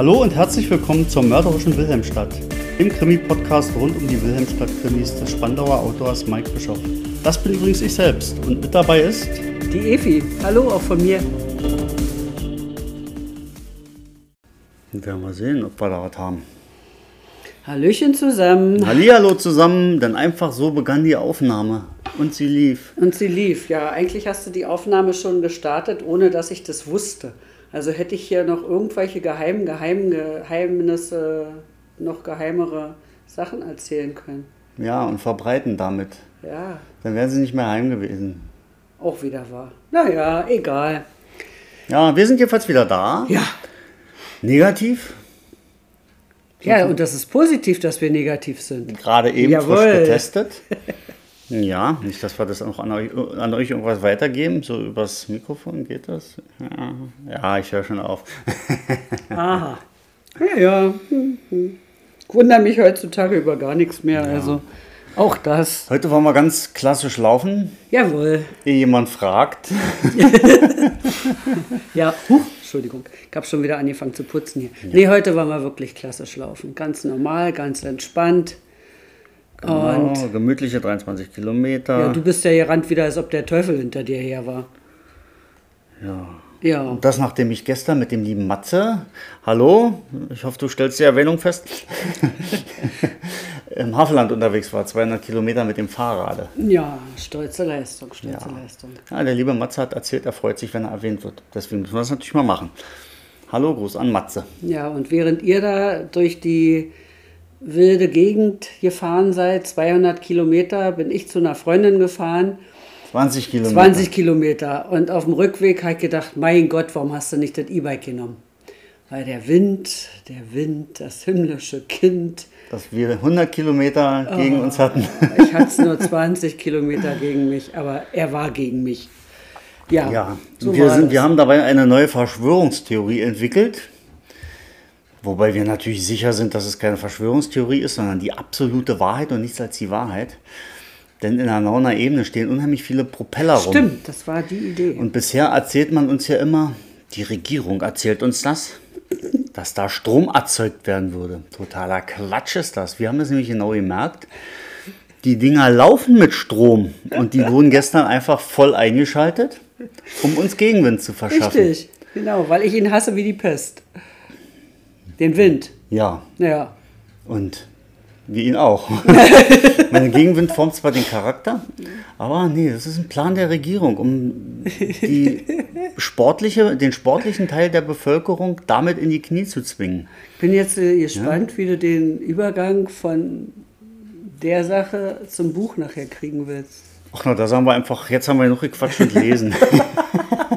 Hallo und herzlich willkommen zur mörderischen Wilhelmstadt, dem Krimi-Podcast rund um die Wilhelmstadt-Krimis des Spandauer Autors Mike Bischoff. Das bin übrigens ich selbst und mit dabei ist die Efi. Hallo auch von mir. Wir werden mal sehen, ob wir da was haben. Hallöchen zusammen. Hallihallo zusammen, denn einfach so begann die Aufnahme und sie lief. Und sie lief, ja. Eigentlich hast du die Aufnahme schon gestartet, ohne dass ich das wusste. Also hätte ich hier noch irgendwelche geheimen, geheimen Geheimnisse, noch geheimere Sachen erzählen können. Ja, und verbreiten damit. Ja. Dann wären sie nicht mehr heim gewesen. Auch wieder wahr. Naja, egal. Ja, wir sind jedenfalls wieder da. Ja. Negativ. Ja, und das ist positiv, dass wir negativ sind. Gerade eben Jawohl. frisch getestet. Ja, nicht, dass wir das auch an euch, an euch irgendwas weitergeben, so übers Mikrofon geht das? Ja, ja ich höre schon auf. Aha. Ja, ja. Ich wundere mich heutzutage über gar nichts mehr. Also auch das. Heute wollen wir ganz klassisch laufen, Jawohl. ehe jemand fragt. Ja, huch, Entschuldigung. Ich habe schon wieder angefangen zu putzen hier. Nee, heute wollen wir wirklich klassisch laufen. Ganz normal, ganz entspannt. Und Genau, gemütliche 23 Kilometer. ja, du bist ja gerannt wieder, als ob der Teufel hinter dir her war. Ja. Ja. Und das, nachdem ich gestern mit dem lieben Matze, hallo, ich hoffe, du stellst die Erwähnung fest, im Havelland unterwegs war, 200 Kilometer mit dem Fahrrad. Ja, stolze Leistung, stolze Ja. Leistung. Ja, der liebe Matze hat erzählt, er freut sich, wenn er erwähnt wird. Deswegen müssen wir das natürlich mal machen. Hallo, Gruß an Matze. Ja, und während ihr da durch die wilde Gegend gefahren seid, 200 Kilometer, bin ich zu einer Freundin gefahren, 20 Kilometer. 20 Kilometer. Und auf dem Rückweg habe ich gedacht, mein Gott, warum hast du nicht das E-Bike genommen? Weil der Wind, der Wind, das himmlische Kind. Dass wir 100 Kilometer gegen uns hatten. Ich hatte es nur 20 Kilometer gegen mich, aber er war gegen mich. Ja, Ja, so wir, sind, das. wir haben dabei eine neue Verschwörungstheorie entwickelt. Wobei wir natürlich sicher sind, dass es keine Verschwörungstheorie ist, sondern die absolute Wahrheit und nichts als die Wahrheit. Denn in der Nauner Ebene stehen unheimlich viele Propeller rum. Stimmt, das war die Idee. Und bisher erzählt man uns ja immer, die Regierung erzählt uns das, dass da Strom erzeugt werden würde. Totaler Quatsch ist das. Wir haben das nämlich genau gemerkt. Die Dinger laufen mit Strom und die wurden gestern einfach voll eingeschaltet, um uns Gegenwind zu verschaffen. Richtig, genau, weil ich ihn hasse wie die Pest. Den Wind. Ja, Ja, und wie ihn auch. Meine Gegenwind formt zwar den Charakter, aber nee, das ist ein Plan der Regierung, um die sportliche, den sportlichen Teil der Bevölkerung damit in die Knie zu zwingen. ich bin jetzt äh, gespannt, wie du den Übergang von der Sache zum Buch nachher kriegen willst. Ach na, da sagen wir einfach, jetzt haben wir genug gequatscht und lesen.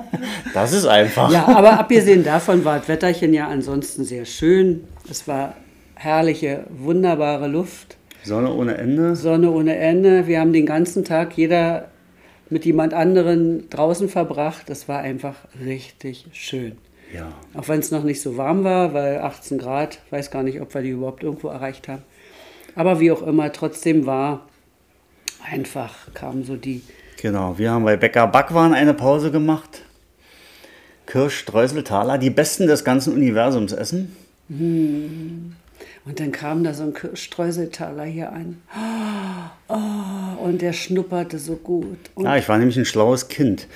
das ist einfach. Ja, aber abgesehen davon war das Wetterchen ja ansonsten sehr schön. Es war herrliche, wunderbare Luft, Sonne ohne Ende. Sonne ohne Ende. Wir haben den ganzen Tag jeder mit jemand anderen draußen verbracht. Das war einfach richtig schön. Ja. Auch wenn es noch nicht so warm war, weil 18 Grad, weiß gar nicht, ob wir die überhaupt irgendwo erreicht haben. Aber wie auch immer, trotzdem war einfach, kam so die, Genau, wir haben bei Bäcker Backwaren eine Pause gemacht. Kirsch, Streusel, Thaler, die besten des ganzen Universums essen. und dann kam da so ein Streuseltaler hier an. Oh, und der schnupperte so gut. Und Ja, ich war nämlich ein schlaues Kind.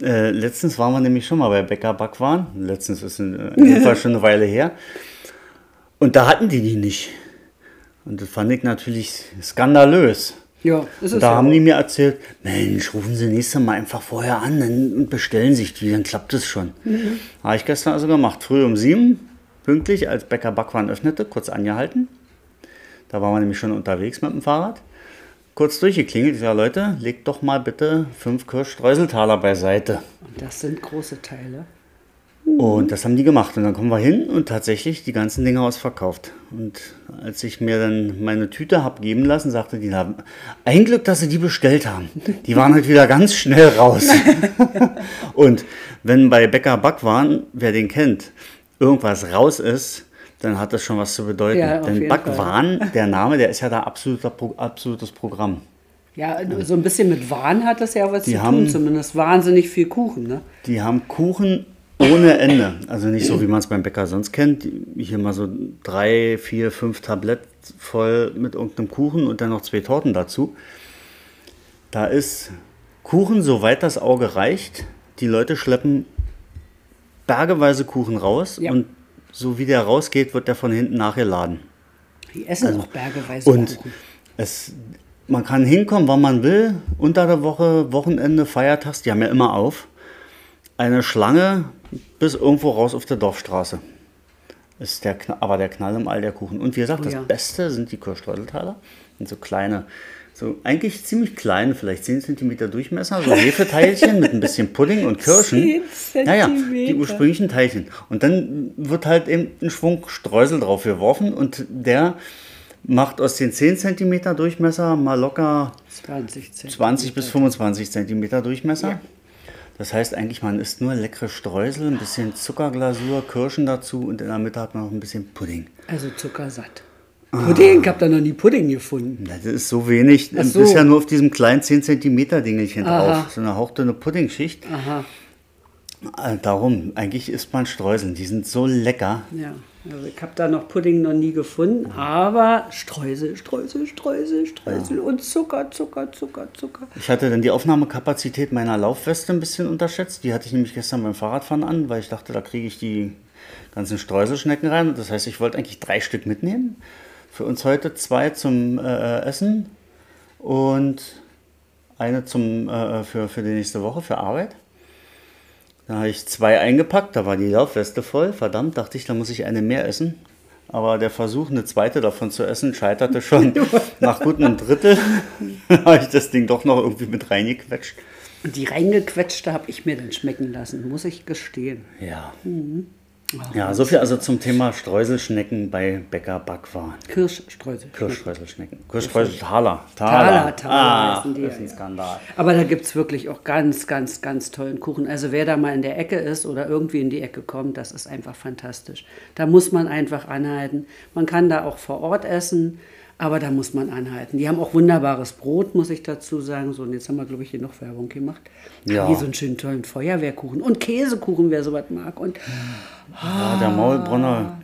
Äh, letztens waren wir nämlich schon mal bei Bäcker Backwaren. Letztens ist in, äh, in dem Fall schon eine Weile her. Und da hatten die die nicht. Und das fand ich natürlich skandalös. Ja, ist es da ja haben die mir erzählt, Mensch, rufen Sie nächstes Mal einfach vorher an und bestellen sich die, dann klappt es schon. Mhm. Habe ich gestern also gemacht. Früh um sieben, pünktlich, als Bäcker Backwaren öffnete, kurz angehalten. Da waren wir nämlich schon unterwegs mit dem Fahrrad. Kurz durchgeklingelt, ich sage, Leute, legt doch mal bitte fünf Kirschstreuseltaler beiseite. Und das sind große Teile. Und das haben die gemacht. Und dann kommen wir hin und tatsächlich die ganzen Dinge ausverkauft. Und als ich mir dann meine Tüte hab geben lassen, sagte die, na, ein Glück, dass sie die bestellt haben. Die waren halt wieder ganz schnell raus. und wenn bei Bäcker Backwaren, wer den kennt, irgendwas raus ist, dann hat das schon was zu bedeuten. Ja, Denn Backwaren, der Name, der ist ja da absoluter, absolutes Programm. Ja, so ein bisschen mit Wahn hat das ja was Die zu haben- tun, zumindest wahnsinnig viel Kuchen, ne? Die haben Kuchen ohne Ende. Also nicht so, wie man es beim Bäcker sonst kennt. Hier mal so drei, vier, fünf Tablett voll mit irgendeinem Kuchen und dann noch zwei Torten dazu. Da ist Kuchen, soweit das Auge reicht. Die Leute schleppen bergeweise Kuchen raus Ja. und so wie der rausgeht, wird der von hinten nachgeladen. Die essen Also auch bergeweise Und Kuchen. es, man kann hinkommen, wann man will, unter der Woche, Wochenende, Feiertags, die haben ja immer auf. Eine Schlange bis irgendwo raus auf der Dorfstraße. Ist der, Kna- aber der Knall im All der Kuchen. Und wie gesagt, Oh das ja. Beste sind die Kirschstreuseltaler. Sind so kleine, so eigentlich ziemlich kleine, vielleicht 10 cm Durchmesser, so Hefeteilchen mit ein bisschen Pudding und Kirschen. 10 Ja, ja, die ursprünglichen Teilchen. Und dann wird halt eben ein Schwung Streusel drauf geworfen und der macht aus den 10 cm Durchmesser mal locker 20 Zentimeter. 20 bis 25 cm Durchmesser. Ja. Das heißt eigentlich, man isst nur leckere Streusel, ein bisschen Zuckerglasur, Kirschen dazu und in der Mitte hat man noch ein bisschen Pudding. Also zuckersatt. Pudding, ich habe da noch nie Pudding gefunden. Das ist so wenig. Ach Das so. ist ja nur auf diesem kleinen 10 cm Dingelchen Aha. drauf. So eine hauchdünne Puddingschicht. Aha, Äh, Darum, eigentlich isst man Streuseln. Die sind so lecker. ja. Also ich habe da noch Pudding noch nie gefunden, aber Streusel, Streusel, Streusel, Streusel und Zucker, Zucker, Zucker, Zucker. Ich hatte dann die Aufnahmekapazität meiner Laufweste ein bisschen unterschätzt. Die hatte ich nämlich gestern beim Fahrradfahren an, weil ich dachte, da kriege ich die ganzen Streuselschnecken rein. Das heißt, ich wollte eigentlich drei Stück mitnehmen. Für uns heute zwei zum äh, Essen und eine zum, äh, für, für die nächste Woche, für Arbeit. Dann habe ich zwei eingepackt, da war die Laufweste voll. Verdammt, dachte ich, da muss ich eine mehr essen. Aber der Versuch, eine zweite davon zu essen, scheiterte schon nach gut einem Drittel. habe ich das Ding doch noch irgendwie mit reingequetscht. Und die reingequetschte habe ich mir dann schmecken lassen, muss ich gestehen. Ja. Ja, so viel also zum Thema Streuselschnecken bei Bäcker Backwaren. Kirschstreusel. Kirschstreuselschnecken. Kirschstreuseltaler. Taler, Taler Ah, heißen die, das ist ein ja. Skandal. Aber da gibt es wirklich auch ganz, ganz, ganz tollen Kuchen. Also wer da mal in der Ecke ist oder irgendwie in die Ecke kommt, das ist einfach fantastisch. Da muss man einfach anhalten. Man kann da auch vor Ort essen, aber da muss man anhalten. Die haben auch wunderbares Brot, muss ich dazu sagen. So, und jetzt haben wir, glaube ich, hier noch Werbung gemacht. Ja. Hier so einen schönen tollen Feuerwehrkuchen und Käsekuchen, wer sowas mag. Und Ja, der Maulbronner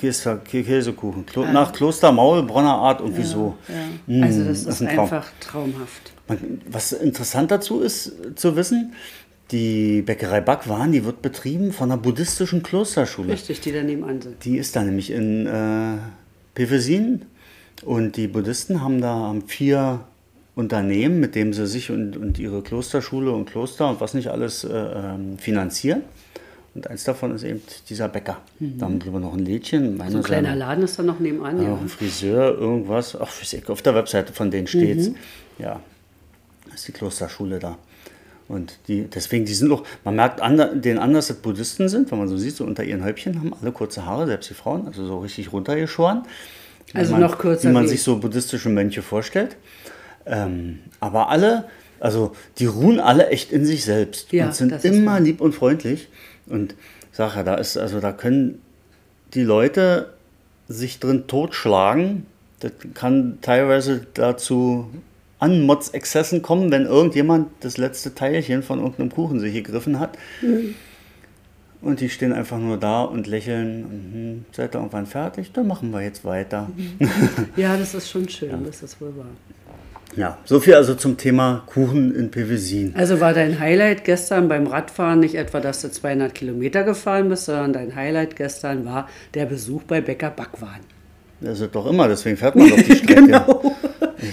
Käse, Käsekuchen. Klo nach Kloster Maulbronner Art und wieso. ja. also das Mm, ist, ein Traum. einfach traumhaft. Man- Was interessant dazu ist zu wissen, die Bäckerei Backwaren, die wird betrieben von einer buddhistischen Klosterschule. Richtig, die daneben an sind. Die ist da nämlich in äh, Pevesin und die Buddhisten haben da haben vier Unternehmen, mit denen sie sich und, und ihre Klosterschule und Kloster und was nicht alles äh, ähm, finanzieren. Und eins davon ist eben dieser Bäcker. Da haben wir noch ein Lädchen. Meine Mhm. So ein kleiner Laden ist da noch nebenan. ja, ein Friseur, irgendwas. Ach, auf der Webseite von denen steht's. Mhm. Ja, ist die Klosterschule da. Und die, deswegen, die sind auch, man merkt ander, denen an, dass das Buddhisten sind, wenn man so sieht, so unter ihren Häubchen haben alle kurze Haare, selbst die Frauen, also so richtig runtergeschoren. Also man, noch kürzer Wie man wie- sich so buddhistische Mönche vorstellt. Ähm, aber alle, also die ruhen alle echt in sich selbst Ja, und sind immer lieb und freundlich. Und sage ja, da ist, also da können die Leute sich drin totschlagen. Das kann teilweise dazu Anmotzexzessen kommen, wenn irgendjemand das letzte Teilchen von irgendeinem Kuchen sich gegriffen hat. Mhm. Und die stehen einfach nur da und lächeln. Und, hm, seid ihr irgendwann fertig? Dann machen wir jetzt weiter. ja, das ist schon schön, das ist wohl wahr. Ja, so viel also zum Thema Kuchen in Pevesin. Also war dein Highlight gestern beim Radfahren nicht etwa, dass du 200 Kilometer gefahren bist, sondern dein Highlight gestern war der Besuch bei Bäcker Backwaren. Das ist doch immer, deswegen fährt man doch die Strecke. Genau.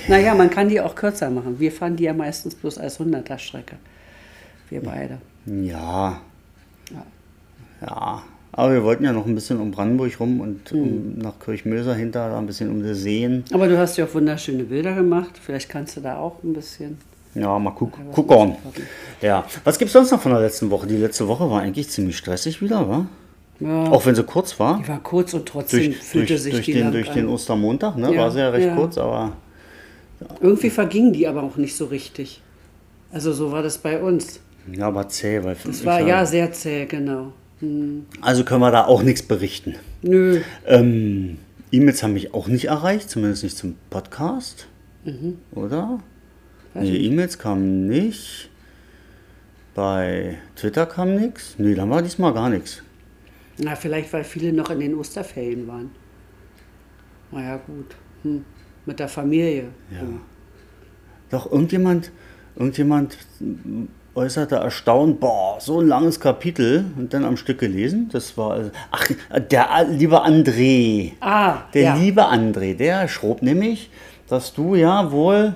naja, man kann die auch kürzer machen. Wir fahren die ja meistens bloß als 100er Strecke. Wir beide. Ja. Ja. Ja. Aber wir wollten ja noch ein bisschen um Brandenburg rum und Mhm. um, nach Kirchmöser hinter, da ein bisschen um die Seen. Aber du hast ja auch wunderschöne Bilder gemacht. Vielleicht kannst du da auch ein bisschen. Ja, mal guck, was guck on. auspacken. Ja. Was gibt's sonst noch von der letzten Woche? Die letzte Woche war eigentlich ziemlich stressig wieder, wa? Ja, Auch wenn sie kurz war. die war kurz und trotzdem Durch, fühlte durch, sich durch, die den, durch an. den Ostermontag, ne? Ja, War sie ja recht ja. kurz, aber Irgendwie verging die aber auch nicht so richtig. Also so war das bei uns. ja, aber zäh, weil Es war ja sehr zäh, genau. Hm. Also können wir da auch nichts berichten. Nö. Ähm, E-Mails haben mich auch nicht erreicht, zumindest nicht zum Podcast. Mhm. Oder? Nee, E-Mails kamen nicht. Bei Twitter kam nichts. Nee, da war diesmal gar nichts. Na, vielleicht, weil viele noch in den Osterferien waren. Na ja, gut. Hm. Mit der Familie. Ja. Hm. Doch irgendjemand, irgendjemand äußerte erstaunt, boah, so ein langes Kapitel und dann am Stück gelesen. Das war, also- ach, der liebe André. Ah, Der ja. liebe André, der schrob nämlich, dass du ja wohl,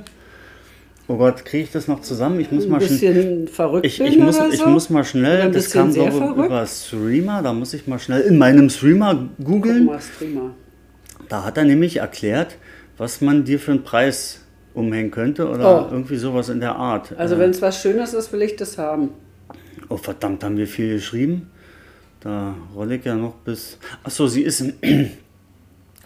oh Gott, kriege ich das noch zusammen? Ich muss ein mal schnell, bisschen verrückt ich, ich, muss, oder ich so? muss mal schnell, ein das kam so verrückt? über Streamer, da muss ich mal schnell in meinem Streamer googeln. Da hat er nämlich erklärt, was man dir für einen Preis umhängen könnte oder Oh. irgendwie sowas in der Art. Also Äh, wenn es was Schönes ist, will ich das haben. Oh verdammt, haben wir viel geschrieben. Da rolle ich ja noch bis. Achso, sie ist ein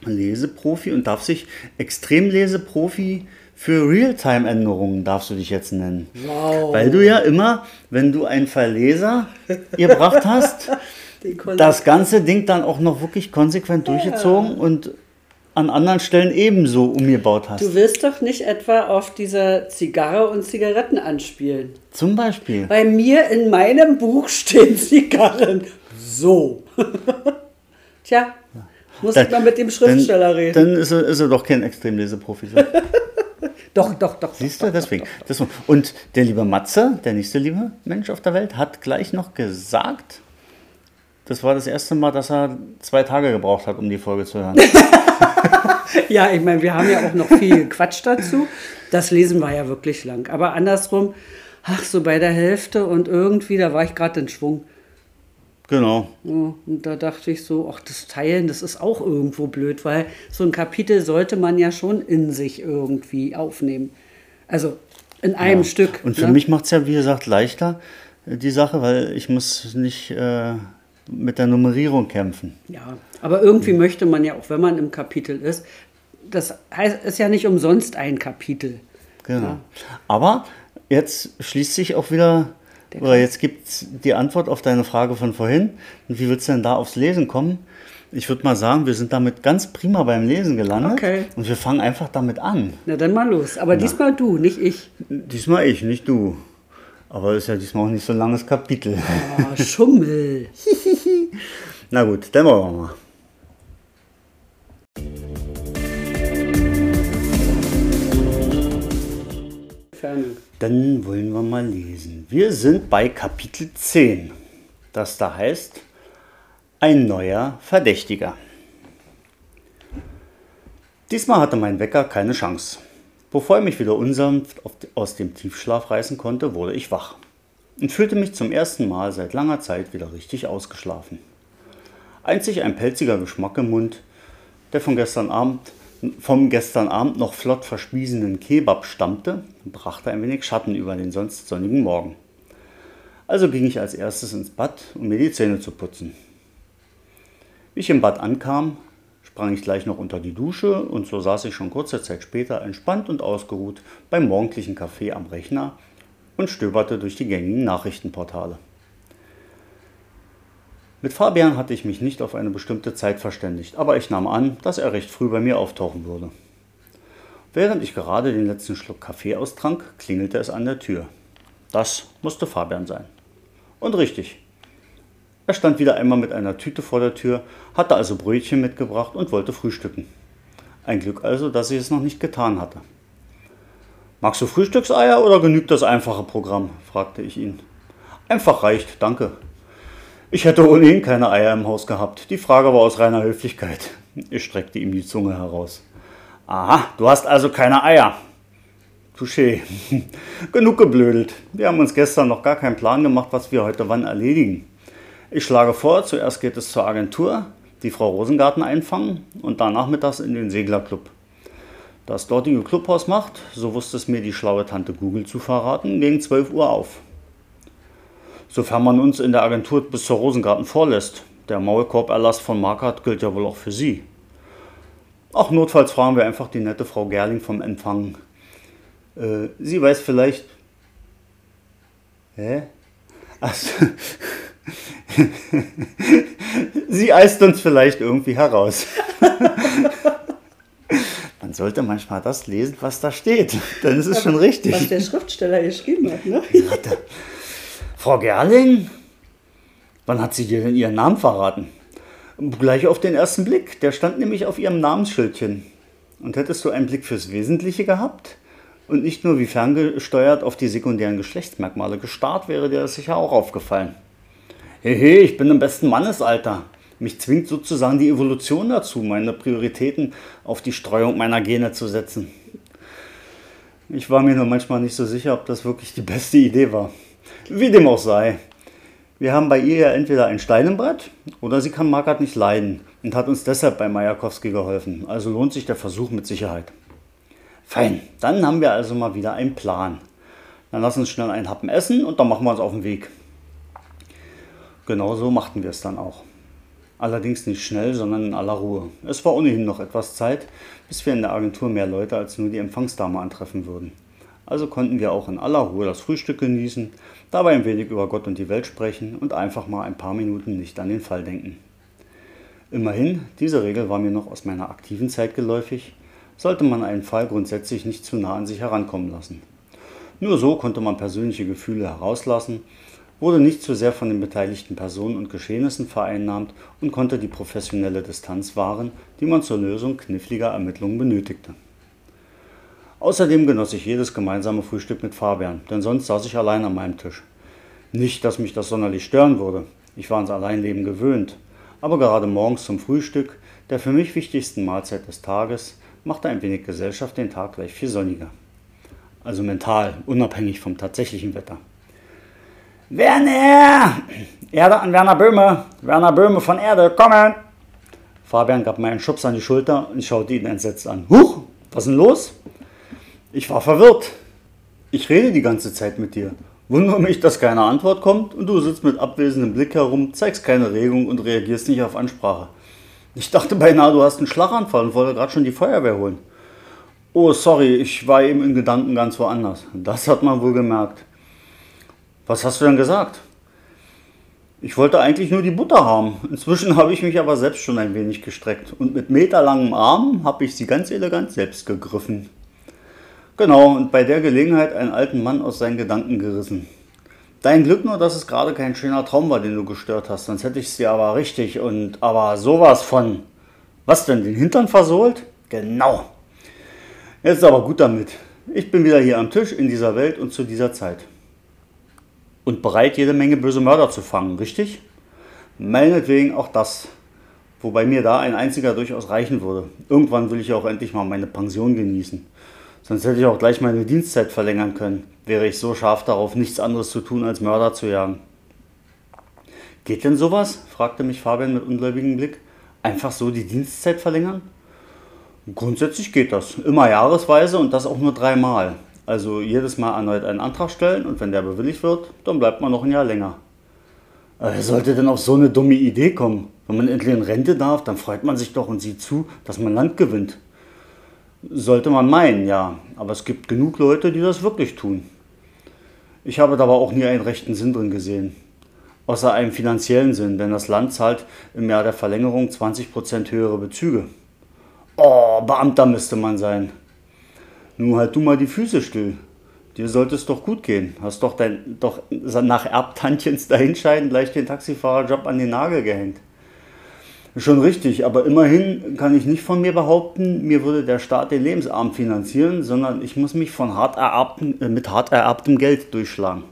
Leseprofi und darf sich Extremleseprofi für Realtime-Änderungen darfst du dich jetzt nennen. Wow. Weil du ja immer, wenn du einen Verleser gebracht hast, das ganze Ding dann auch noch wirklich konsequent durchgezogen und an anderen Stellen ebenso umgebaut hast. Du willst doch nicht etwa auf diese Zigarre und Zigaretten anspielen. Zum Beispiel. Bei mir in meinem Buch stehen Zigarren. So. Tja, muss ich mal mit dem Schriftsteller dann, reden. Dann ist er, ist er doch kein Extremleseprofi. So. doch, doch, doch. Siehst du, deswegen. Das, und der liebe Matze, der nächste liebe Mensch auf der Welt, hat gleich noch gesagt, das war das erste Mal, dass er zwei Tage gebraucht hat, um die Folge zu hören. Ja, ich meine, wir haben ja auch noch viel Quatsch dazu. Das lesen wir ja wirklich lang. Aber andersrum, ach, so bei der Hälfte und irgendwie, da war ich gerade in Schwung. Genau. Ja, und da dachte ich so, ach, das Teilen, das ist auch irgendwo blöd, weil so ein Kapitel sollte man ja schon in sich irgendwie aufnehmen. Also in einem Stück. Und für ne? mich macht es ja, wie gesagt, leichter, äh, die Sache, weil ich muss nicht äh, mit der Nummerierung kämpfen. Ja, aber irgendwie möchte man ja auch, wenn man im Kapitel ist, das heißt, ist ja nicht umsonst ein Kapitel. Genau. Ja. Aber jetzt schließt sich auch wieder, Der oder jetzt gibt es die Antwort auf deine Frage von vorhin. Und wie willst du denn da aufs Lesen kommen? Ich würde mal sagen, wir sind damit ganz prima beim Lesen gelandet. Okay. Und wir fangen einfach damit an. Na dann mal los. Aber diesmal du, nicht ich. Diesmal ich, nicht du. Aber ist ja diesmal auch nicht so ein langes Kapitel. Oh, Schummel. Na gut, dann wollen wir mal. Dann wollen wir mal lesen. Wir sind bei Kapitel 10, das da heißt Ein neuer Verdächtiger. Diesmal hatte mein Wecker keine Chance. Bevor er mich wieder unsanft aus dem Tiefschlaf reißen konnte, wurde ich wach und fühlte mich zum ersten Mal seit langer Zeit wieder richtig ausgeschlafen. Einzig ein pelziger Geschmack im Mund, der von gestern Abend, vom gestern Abend noch flott verspiesenen Kebab stammte, brachte ein wenig Schatten über den sonst sonnigen Morgen. Also ging ich als erstes ins Bad, um mir die Zähne zu putzen. Wie ich im Bad ankam, sprang ich gleich noch unter die Dusche und so saß ich schon kurze Zeit später entspannt und ausgeruht beim morgendlichen Kaffee am Rechner und stöberte durch die gängigen Nachrichtenportale. Mit Fabian hatte ich mich nicht auf eine bestimmte Zeit verständigt, aber ich nahm an, dass er recht früh bei mir auftauchen würde. Während ich gerade den letzten Schluck Kaffee austrank, klingelte es an der Tür. Das musste Fabian sein. Und richtig. Er stand wieder einmal mit einer Tüte vor der Tür, hatte also Brötchen mitgebracht und wollte frühstücken. Ein Glück also, dass ich es noch nicht getan hatte. Magst du Frühstückseier oder genügt das einfache Programm? fragte ich ihn. Einfach reicht, danke. Ich hätte ohnehin keine Eier im Haus gehabt. Die Frage war aus reiner Höflichkeit. Ich streckte ihm die Zunge heraus. Aha, du hast also keine Eier. Touché. Genug geblödelt. Wir haben uns gestern noch gar keinen Plan gemacht, was wir heute wann erledigen. Ich schlage vor, zuerst geht es zur Agentur, die Frau Rosengarten einfangen und dann nachmittags in den Seglerclub. Das dortige Clubhaus macht, so wusste es mir die schlaue Tante Google zu verraten, gegen 12 Uhr auf. Sofern man uns in der Agentur bis zur Rosengarten vorlässt. Der Maulkorberlass von Markert gilt ja wohl auch für Sie. Ach, notfalls fragen wir einfach die nette Frau Gerling vom Empfang. Äh, sie weiß vielleicht. Hä? Achso. sie eist uns vielleicht irgendwie heraus. Man sollte manchmal das lesen, was da steht. Dann ist es schon richtig. Was der Schriftsteller geschrieben hat, ne? Frau Gerling? Wann hat sie dir denn ihren Namen verraten? Gleich auf den ersten Blick. Der stand nämlich auf ihrem Namensschildchen. Und hättest du einen Blick fürs Wesentliche gehabt und nicht nur wie ferngesteuert auf die sekundären Geschlechtsmerkmale gestarrt, wäre dir das sicher auch aufgefallen. Hehe, ich bin im besten Mannesalter. Mich zwingt sozusagen die Evolution dazu, meine Prioritäten auf die Streuung meiner Gene zu setzen. Ich war mir nur manchmal nicht so sicher, ob das wirklich die beste Idee war. Wie dem auch sei. Wir haben bei ihr ja entweder ein Stein im Brett oder sie kann Markert nicht leiden und hat uns deshalb bei Majakowski geholfen. Also lohnt sich der Versuch mit Sicherheit. Fein, dann haben wir also mal wieder einen Plan. Dann lass uns schnell einen Happen essen und dann machen wir uns auf den Weg. Genau so machten wir es dann auch. Allerdings nicht schnell, sondern in aller Ruhe. Es war ohnehin noch etwas Zeit, bis wir in der Agentur mehr Leute als nur die Empfangsdame antreffen würden. Also konnten wir auch in aller Ruhe das Frühstück genießen, dabei ein wenig über Gott und die Welt sprechen und einfach mal ein paar Minuten nicht an den Fall denken. Immerhin, diese Regel war mir noch aus meiner aktiven Zeit geläufig, sollte man einen Fall grundsätzlich nicht zu nah an sich herankommen lassen. Nur so konnte man persönliche Gefühle herauslassen, wurde nicht zu sehr von den beteiligten Personen und Geschehnissen vereinnahmt und konnte die professionelle Distanz wahren, die man zur Lösung kniffliger Ermittlungen benötigte. Außerdem genoss ich jedes gemeinsame Frühstück mit Fabian, denn sonst saß ich allein an meinem Tisch. Nicht, dass mich das sonderlich stören würde. Ich war ans Alleinleben gewöhnt. Aber gerade morgens zum Frühstück, der für mich wichtigsten Mahlzeit des Tages, machte ein wenig Gesellschaft den Tag gleich viel sonniger. Also mental, unabhängig vom tatsächlichen Wetter. Werner! Erde an Werner Böhme! Werner Böhme von Erde, kommen! Fabian gab mir einen Schubs an die Schulter und schaute ihn entsetzt an. Huch, was ist denn los? Ich war verwirrt. Ich rede die ganze Zeit mit dir. Wundere mich, dass keine Antwort kommt und du sitzt mit abwesendem Blick herum, zeigst keine Regung und reagierst nicht auf Ansprache. Ich dachte beinahe, du hast einen Schlaganfall und wollte gerade schon die Feuerwehr holen. Oh, sorry, ich war eben in Gedanken ganz woanders. Das hat man wohl gemerkt. Was hast du denn gesagt? Ich wollte eigentlich nur die Butter haben. Inzwischen habe ich mich aber selbst schon ein wenig gestreckt und mit meterlangem Arm habe ich sie ganz elegant selbst gegriffen. Genau, und bei der Gelegenheit einen alten Mann aus seinen Gedanken gerissen. Dein Glück nur, dass es gerade kein schöner Traum war, den du gestört hast, sonst hätte ich dir aber richtig und aber sowas von. Was denn, den Hintern versohlt? Genau. Jetzt aber gut damit. Ich bin wieder hier am Tisch in dieser Welt und zu dieser Zeit. Und bereit, jede Menge böse Mörder zu fangen, richtig? Meinetwegen auch das. Wobei mir da ein einziger durchaus reichen würde. Irgendwann will ich auch endlich mal meine Pension genießen. Sonst hätte ich auch gleich meine Dienstzeit verlängern können, wäre ich so scharf darauf, nichts anderes zu tun, als Mörder zu jagen. Geht denn sowas? fragte mich Fabian mit ungläubigem Blick. Einfach so die Dienstzeit verlängern? Grundsätzlich geht das. Immer jahresweise und das auch nur dreimal. Also jedes Mal erneut einen Antrag stellen und wenn der bewilligt wird, dann bleibt man noch ein Jahr länger. Wer sollte denn auf so eine dumme Idee kommen? Wenn man endlich in Rente darf, dann freut man sich doch und sieht zu, dass man Land gewinnt. Sollte man meinen, ja. Aber es gibt genug Leute, die das wirklich tun. Ich habe dabei auch nie einen rechten Sinn drin gesehen. Außer einem finanziellen Sinn, denn das Land zahlt im Jahr der Verlängerung 20% höhere Bezüge. Oh, Beamter müsste man sein. Nun halt du mal die Füße still. Dir sollte es doch gut gehen. Hast doch, dein, doch nach Erbtantchens Dahinscheiden gleich den Taxifahrerjob an den Nagel gehängt. Schon richtig, aber immerhin kann ich nicht von mir behaupten, mir würde der Staat den Lebensarm finanzieren, sondern ich muss mich von hart ererbten, äh, mit hart ererbtem Geld durchschlagen.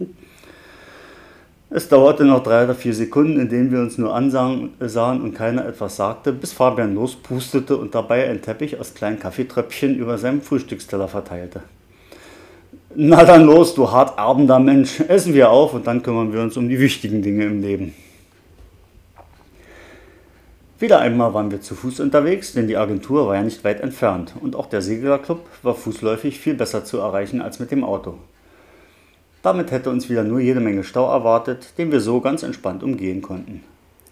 Es dauerte noch drei oder vier Sekunden, in denen wir uns nur ansahen und keiner etwas sagte, bis Fabian lospustete und dabei einen Teppich aus kleinen Kaffeetröpfchen über seinem Frühstücksteller verteilte. Na dann los, du hart Mensch, essen wir auf und dann kümmern wir uns um die wichtigen Dinge im Leben. Wieder einmal waren wir zu Fuß unterwegs, denn die Agentur war ja nicht weit entfernt und auch der Seglerclub war fußläufig viel besser zu erreichen als mit dem Auto. Damit hätte uns wieder nur jede Menge Stau erwartet, den wir so ganz entspannt umgehen konnten.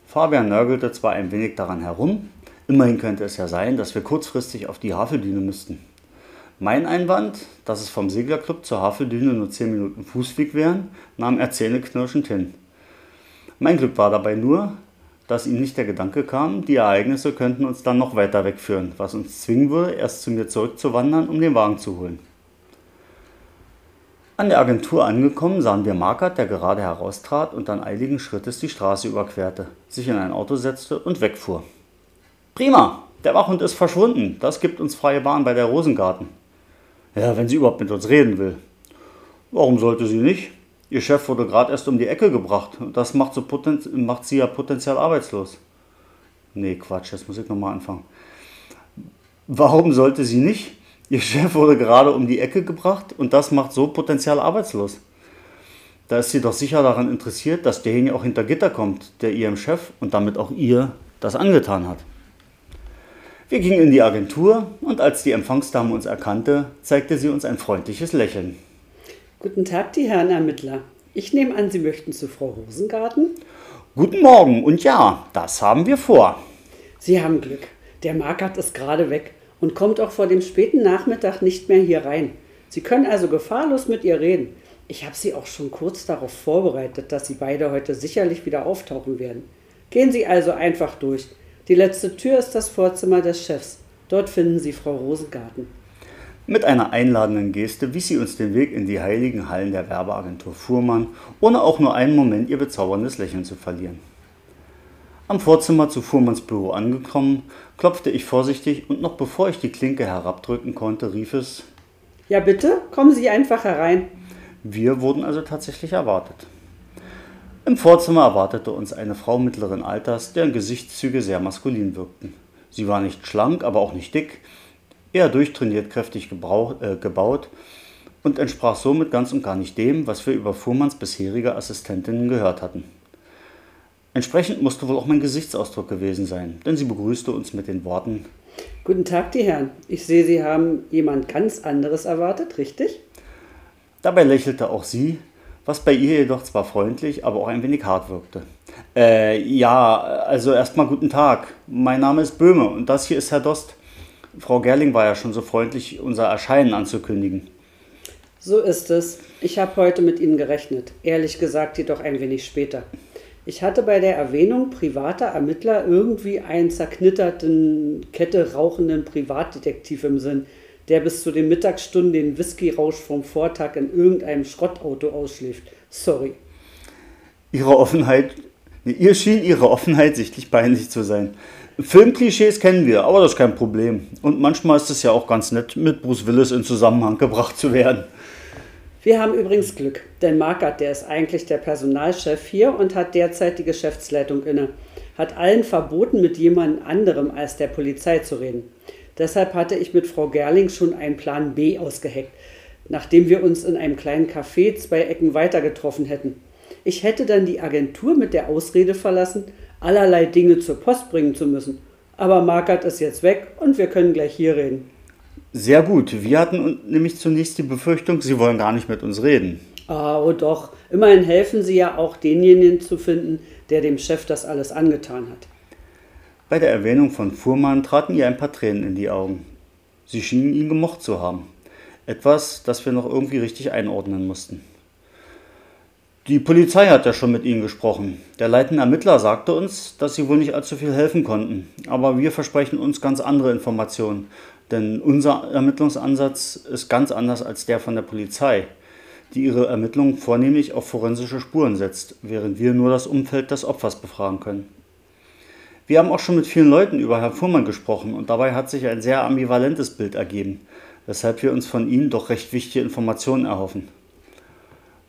Fabian nörgelte zwar ein wenig daran herum, immerhin könnte es ja sein, dass wir kurzfristig auf die Haveldüne müssten. Mein Einwand, dass es vom Seglerclub zur Haveldüne nur 10 Minuten Fußweg wären, nahm er zähneknirschend hin. Mein Glück war dabei nur, dass ihm nicht der Gedanke kam, die Ereignisse könnten uns dann noch weiter wegführen, was uns zwingen würde, erst zu mir zurückzuwandern, um den Wagen zu holen. An der Agentur angekommen, sahen wir Markert, der gerade heraustrat und dann eiligen Schrittes die Straße überquerte, sich in ein Auto setzte und wegfuhr. Prima, der Wachhund ist verschwunden. Das gibt uns freie Bahn bei der Rosengarten. Ja, wenn sie überhaupt mit uns reden will. Warum sollte sie nicht? Ihr Chef wurde gerade erst um die Ecke gebracht. Das macht, so macht sie ja potenziell arbeitslos. Nee, Quatsch, jetzt muss ich nochmal anfangen. Warum sollte sie nicht? Ihr Chef wurde gerade um die Ecke gebracht und das macht so potenziell arbeitslos. Da ist sie doch sicher daran interessiert, dass derjenige auch hinter Gitter kommt, der ihrem Chef und damit auch ihr das angetan hat. Wir gingen in die Agentur und als die Empfangsdame uns erkannte, zeigte sie uns ein freundliches Lächeln. Guten Tag, die Herren Ermittler. Ich nehme an, Sie möchten zu Frau Rosengarten? Guten Morgen und ja, das haben wir vor. Sie haben Glück. Der Markert ist gerade weg und kommt auch vor dem späten Nachmittag nicht mehr hier rein. Sie können also gefahrlos mit ihr reden. Ich habe Sie auch schon kurz darauf vorbereitet, dass Sie beide heute sicherlich wieder auftauchen werden. Gehen Sie also einfach durch. Die letzte Tür ist das Vorzimmer des Chefs. Dort finden Sie Frau Rosengarten. Mit einer einladenden Geste wies sie uns den Weg in die heiligen Hallen der Werbeagentur Fuhrmann, ohne auch nur einen Moment ihr bezauberndes Lächeln zu verlieren. Am Vorzimmer zu Fuhrmanns Büro angekommen, klopfte ich vorsichtig und noch bevor ich die Klinke herabdrücken konnte, rief es Ja bitte, kommen Sie einfach herein. Wir wurden also tatsächlich erwartet. Im Vorzimmer erwartete uns eine Frau mittleren Alters, deren Gesichtszüge sehr maskulin wirkten. Sie war nicht schlank, aber auch nicht dick, eher durchtrainiert, kräftig gebrauch, äh, gebaut und entsprach somit ganz und gar nicht dem, was wir über Fuhrmanns bisherige Assistentinnen gehört hatten. Entsprechend musste wohl auch mein Gesichtsausdruck gewesen sein, denn sie begrüßte uns mit den Worten Guten Tag, die Herren. Ich sehe, Sie haben jemand ganz anderes erwartet, richtig? Dabei lächelte auch sie, was bei ihr jedoch zwar freundlich, aber auch ein wenig hart wirkte. Äh, ja, also erstmal guten Tag. Mein Name ist Böhme und das hier ist Herr Dost. Frau Gerling war ja schon so freundlich, unser Erscheinen anzukündigen. So ist es. Ich habe heute mit Ihnen gerechnet. Ehrlich gesagt jedoch ein wenig später. Ich hatte bei der Erwähnung privater Ermittler irgendwie einen zerknitterten, Kette rauchenden Privatdetektiv im Sinn, der bis zu den Mittagsstunden den Whisky-Rausch vom Vortag in irgendeinem Schrottauto ausschläft. Sorry. Ihre Offenheit, ihr schien ihre Offenheit sichtlich peinlich zu sein. Filmklischees kennen wir, aber das ist kein Problem. Und manchmal ist es ja auch ganz nett, mit Bruce Willis in Zusammenhang gebracht zu werden. Wir haben übrigens Glück, denn Markert, der ist eigentlich der Personalchef hier und hat derzeit die Geschäftsleitung inne, hat allen verboten, mit jemand anderem als der Polizei zu reden. Deshalb hatte ich mit Frau Gerling schon einen Plan B ausgeheckt, nachdem wir uns in einem kleinen Café zwei Ecken weiter getroffen hätten. Ich hätte dann die Agentur mit der Ausrede verlassen, allerlei Dinge zur Post bringen zu müssen. Aber Markert ist jetzt weg und wir können gleich hier reden. Sehr gut. Wir hatten nämlich zunächst die Befürchtung, Sie wollen gar nicht mit uns reden. Oh, doch. Immerhin helfen Sie ja auch denjenigen zu finden, der dem Chef das alles angetan hat. Bei der Erwähnung von Fuhrmann traten ihr ein paar Tränen in die Augen. Sie schienen ihn gemocht zu haben. Etwas, das wir noch irgendwie richtig einordnen mussten. Die Polizei hat ja schon mit Ihnen gesprochen. Der leitende Ermittler sagte uns, dass Sie wohl nicht allzu viel helfen konnten. Aber wir versprechen uns ganz andere Informationen. Denn unser Ermittlungsansatz ist ganz anders als der von der Polizei, die ihre Ermittlungen vornehmlich auf forensische Spuren setzt, während wir nur das Umfeld des Opfers befragen können. Wir haben auch schon mit vielen Leuten über Herrn Fuhrmann gesprochen und dabei hat sich ein sehr ambivalentes Bild ergeben, weshalb wir uns von Ihnen doch recht wichtige Informationen erhoffen.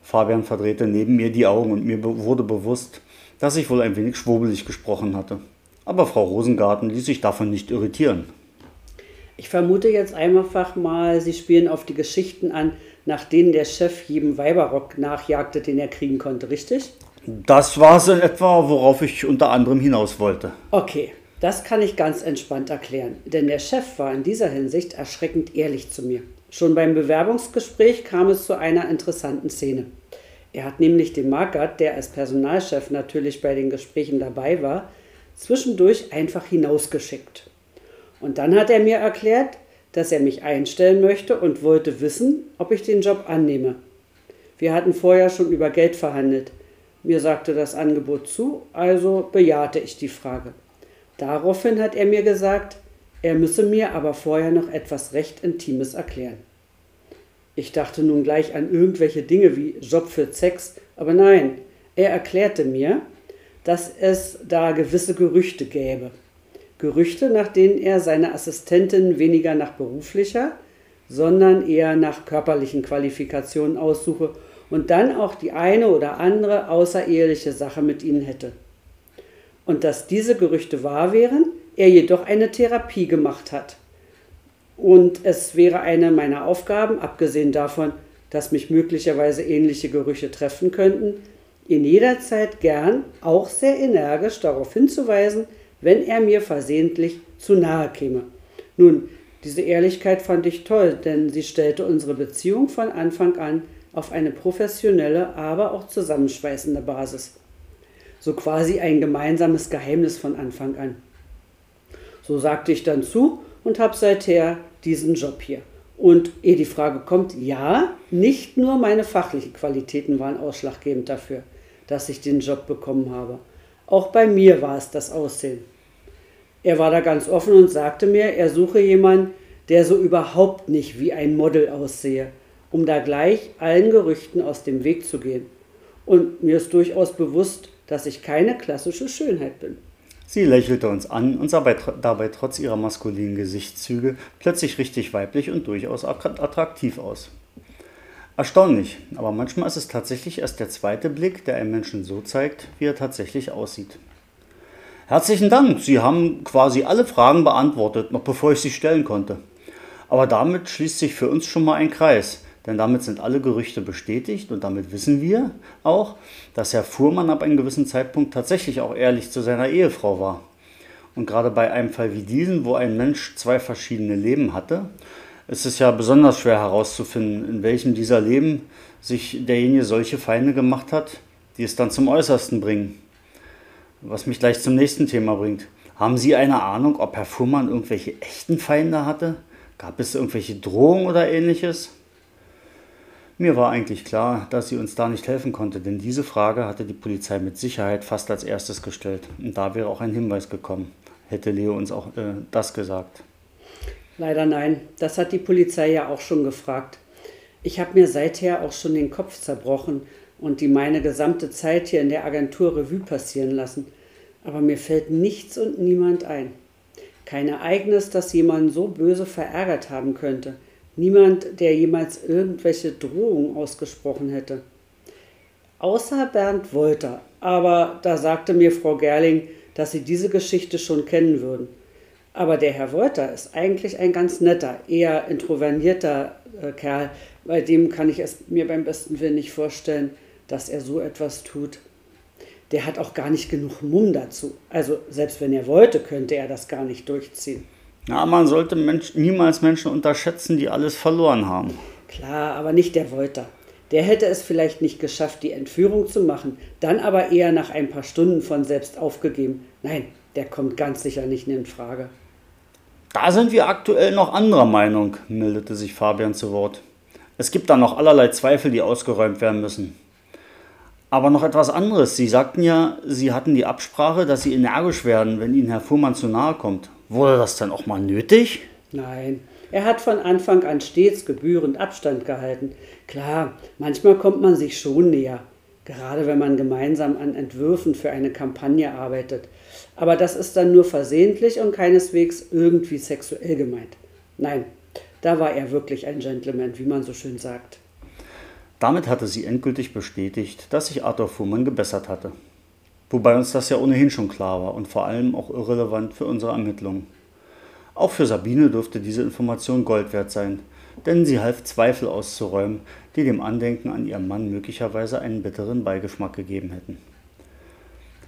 Fabian verdrehte neben mir die Augen und mir wurde bewusst, dass ich wohl ein wenig schwurbelig gesprochen hatte. Aber Frau Rosengarten ließ sich davon nicht irritieren. Ich vermute jetzt einfach mal, Sie spielen auf die Geschichten an, nach denen der Chef jedem Weiberrock nachjagte, den er kriegen konnte, richtig? Das war es in etwa, worauf ich unter anderem hinaus wollte. Okay, das kann ich ganz entspannt erklären, denn der Chef war in dieser Hinsicht erschreckend ehrlich zu mir. Schon beim Bewerbungsgespräch kam es zu einer interessanten Szene. Er hat nämlich den Markert, der als Personalchef natürlich bei den Gesprächen dabei war, zwischendurch einfach hinausgeschickt. Und dann hat er mir erklärt, dass er mich einstellen möchte und wollte wissen, ob ich den Job annehme. Wir hatten vorher schon über Geld verhandelt. Mir sagte das Angebot zu, also bejahte ich die Frage. Daraufhin hat er mir gesagt, er müsse mir aber vorher noch etwas recht Intimes erklären. Ich dachte nun gleich an irgendwelche Dinge wie Job für Sex, aber nein, er erklärte mir, dass es da gewisse Gerüchte gäbe. Gerüchte, nach denen er seine Assistentin weniger nach beruflicher, sondern eher nach körperlichen Qualifikationen aussuche und dann auch die eine oder andere außereheliche Sache mit ihnen hätte. Und dass diese Gerüchte wahr wären, er jedoch eine Therapie gemacht hat. Und es wäre eine meiner Aufgaben, abgesehen davon, dass mich möglicherweise ähnliche Gerüche treffen könnten, ihn jederzeit gern, auch sehr energisch darauf hinzuweisen, wenn er mir versehentlich zu nahe käme. Nun, diese Ehrlichkeit fand ich toll, denn sie stellte unsere Beziehung von Anfang an auf eine professionelle, aber auch zusammenschweißende Basis. So quasi ein gemeinsames Geheimnis von Anfang an. So sagte ich dann zu und habe seither diesen Job hier. Und ehe die Frage kommt, ja, nicht nur meine fachlichen Qualitäten waren ausschlaggebend dafür, dass ich den Job bekommen habe. Auch bei mir war es das Aussehen. Er war da ganz offen und sagte mir, er suche jemanden, der so überhaupt nicht wie ein Model aussehe, um da gleich allen Gerüchten aus dem Weg zu gehen. Und mir ist durchaus bewusst, dass ich keine klassische Schönheit bin. Sie lächelte uns an und sah dabei trotz ihrer maskulinen Gesichtszüge plötzlich richtig weiblich und durchaus attraktiv aus. Erstaunlich, aber manchmal ist es tatsächlich erst der zweite Blick, der einem Menschen so zeigt, wie er tatsächlich aussieht. Herzlichen Dank, Sie haben quasi alle Fragen beantwortet, noch bevor ich sie stellen konnte. Aber damit schließt sich für uns schon mal ein Kreis. Denn damit sind alle Gerüchte bestätigt und damit wissen wir auch, dass Herr Fuhrmann ab einem gewissen Zeitpunkt tatsächlich auch ehrlich zu seiner Ehefrau war. Und gerade bei einem Fall wie diesen, wo ein Mensch zwei verschiedene Leben hatte, ist es ja besonders schwer herauszufinden, in welchem dieser Leben sich derjenige solche Feinde gemacht hat, die es dann zum Äußersten bringen. Was mich gleich zum nächsten Thema bringt. Haben Sie eine Ahnung, ob Herr Fuhrmann irgendwelche echten Feinde hatte? Gab es irgendwelche Drohungen oder ähnliches? Mir war eigentlich klar, dass sie uns da nicht helfen konnte, denn diese Frage hatte die Polizei mit Sicherheit fast als erstes gestellt. Und da wäre auch ein Hinweis gekommen. Hätte Leo uns auch äh, das gesagt. Leider nein, das hat die Polizei ja auch schon gefragt. Ich habe mir seither auch schon den Kopf zerbrochen und die meine gesamte Zeit hier in der Agentur Revue passieren lassen. Aber mir fällt nichts und niemand ein. Kein Ereignis, das jemanden so böse verärgert haben könnte. Niemand, der jemals irgendwelche Drohungen ausgesprochen hätte. Außer Bernd Wolter. Aber da sagte mir Frau Gerling, dass sie diese Geschichte schon kennen würden. Aber der Herr Wolter ist eigentlich ein ganz netter, eher introvertierter äh, Kerl. Bei dem kann ich es mir beim besten Willen nicht vorstellen, dass er so etwas tut. Der hat auch gar nicht genug Mumm dazu. Also selbst wenn er wollte, könnte er das gar nicht durchziehen. Ja, man sollte Mensch, niemals Menschen unterschätzen, die alles verloren haben. Klar, aber nicht der Wolter. Der hätte es vielleicht nicht geschafft, die Entführung zu machen, dann aber eher nach ein paar Stunden von selbst aufgegeben. Nein, der kommt ganz sicher nicht in Frage. Da sind wir aktuell noch anderer Meinung, meldete sich Fabian zu Wort. Es gibt da noch allerlei Zweifel, die ausgeräumt werden müssen. Aber noch etwas anderes. Sie sagten ja, Sie hatten die Absprache, dass Sie energisch werden, wenn Ihnen Herr Fuhrmann zu nahe kommt. Wurde das dann auch mal nötig? Nein, er hat von Anfang an stets gebührend Abstand gehalten. Klar, manchmal kommt man sich schon näher, gerade wenn man gemeinsam an Entwürfen für eine Kampagne arbeitet. Aber das ist dann nur versehentlich und keineswegs irgendwie sexuell gemeint. Nein, da war er wirklich ein Gentleman, wie man so schön sagt. Damit hatte sie endgültig bestätigt, dass sich Arthur Fuhrmann gebessert hatte. Wobei uns das ja ohnehin schon klar war und vor allem auch irrelevant für unsere Ermittlungen. Auch für Sabine dürfte diese Information Gold wert sein, denn sie half Zweifel auszuräumen, die dem Andenken an ihren Mann möglicherweise einen bitteren Beigeschmack gegeben hätten.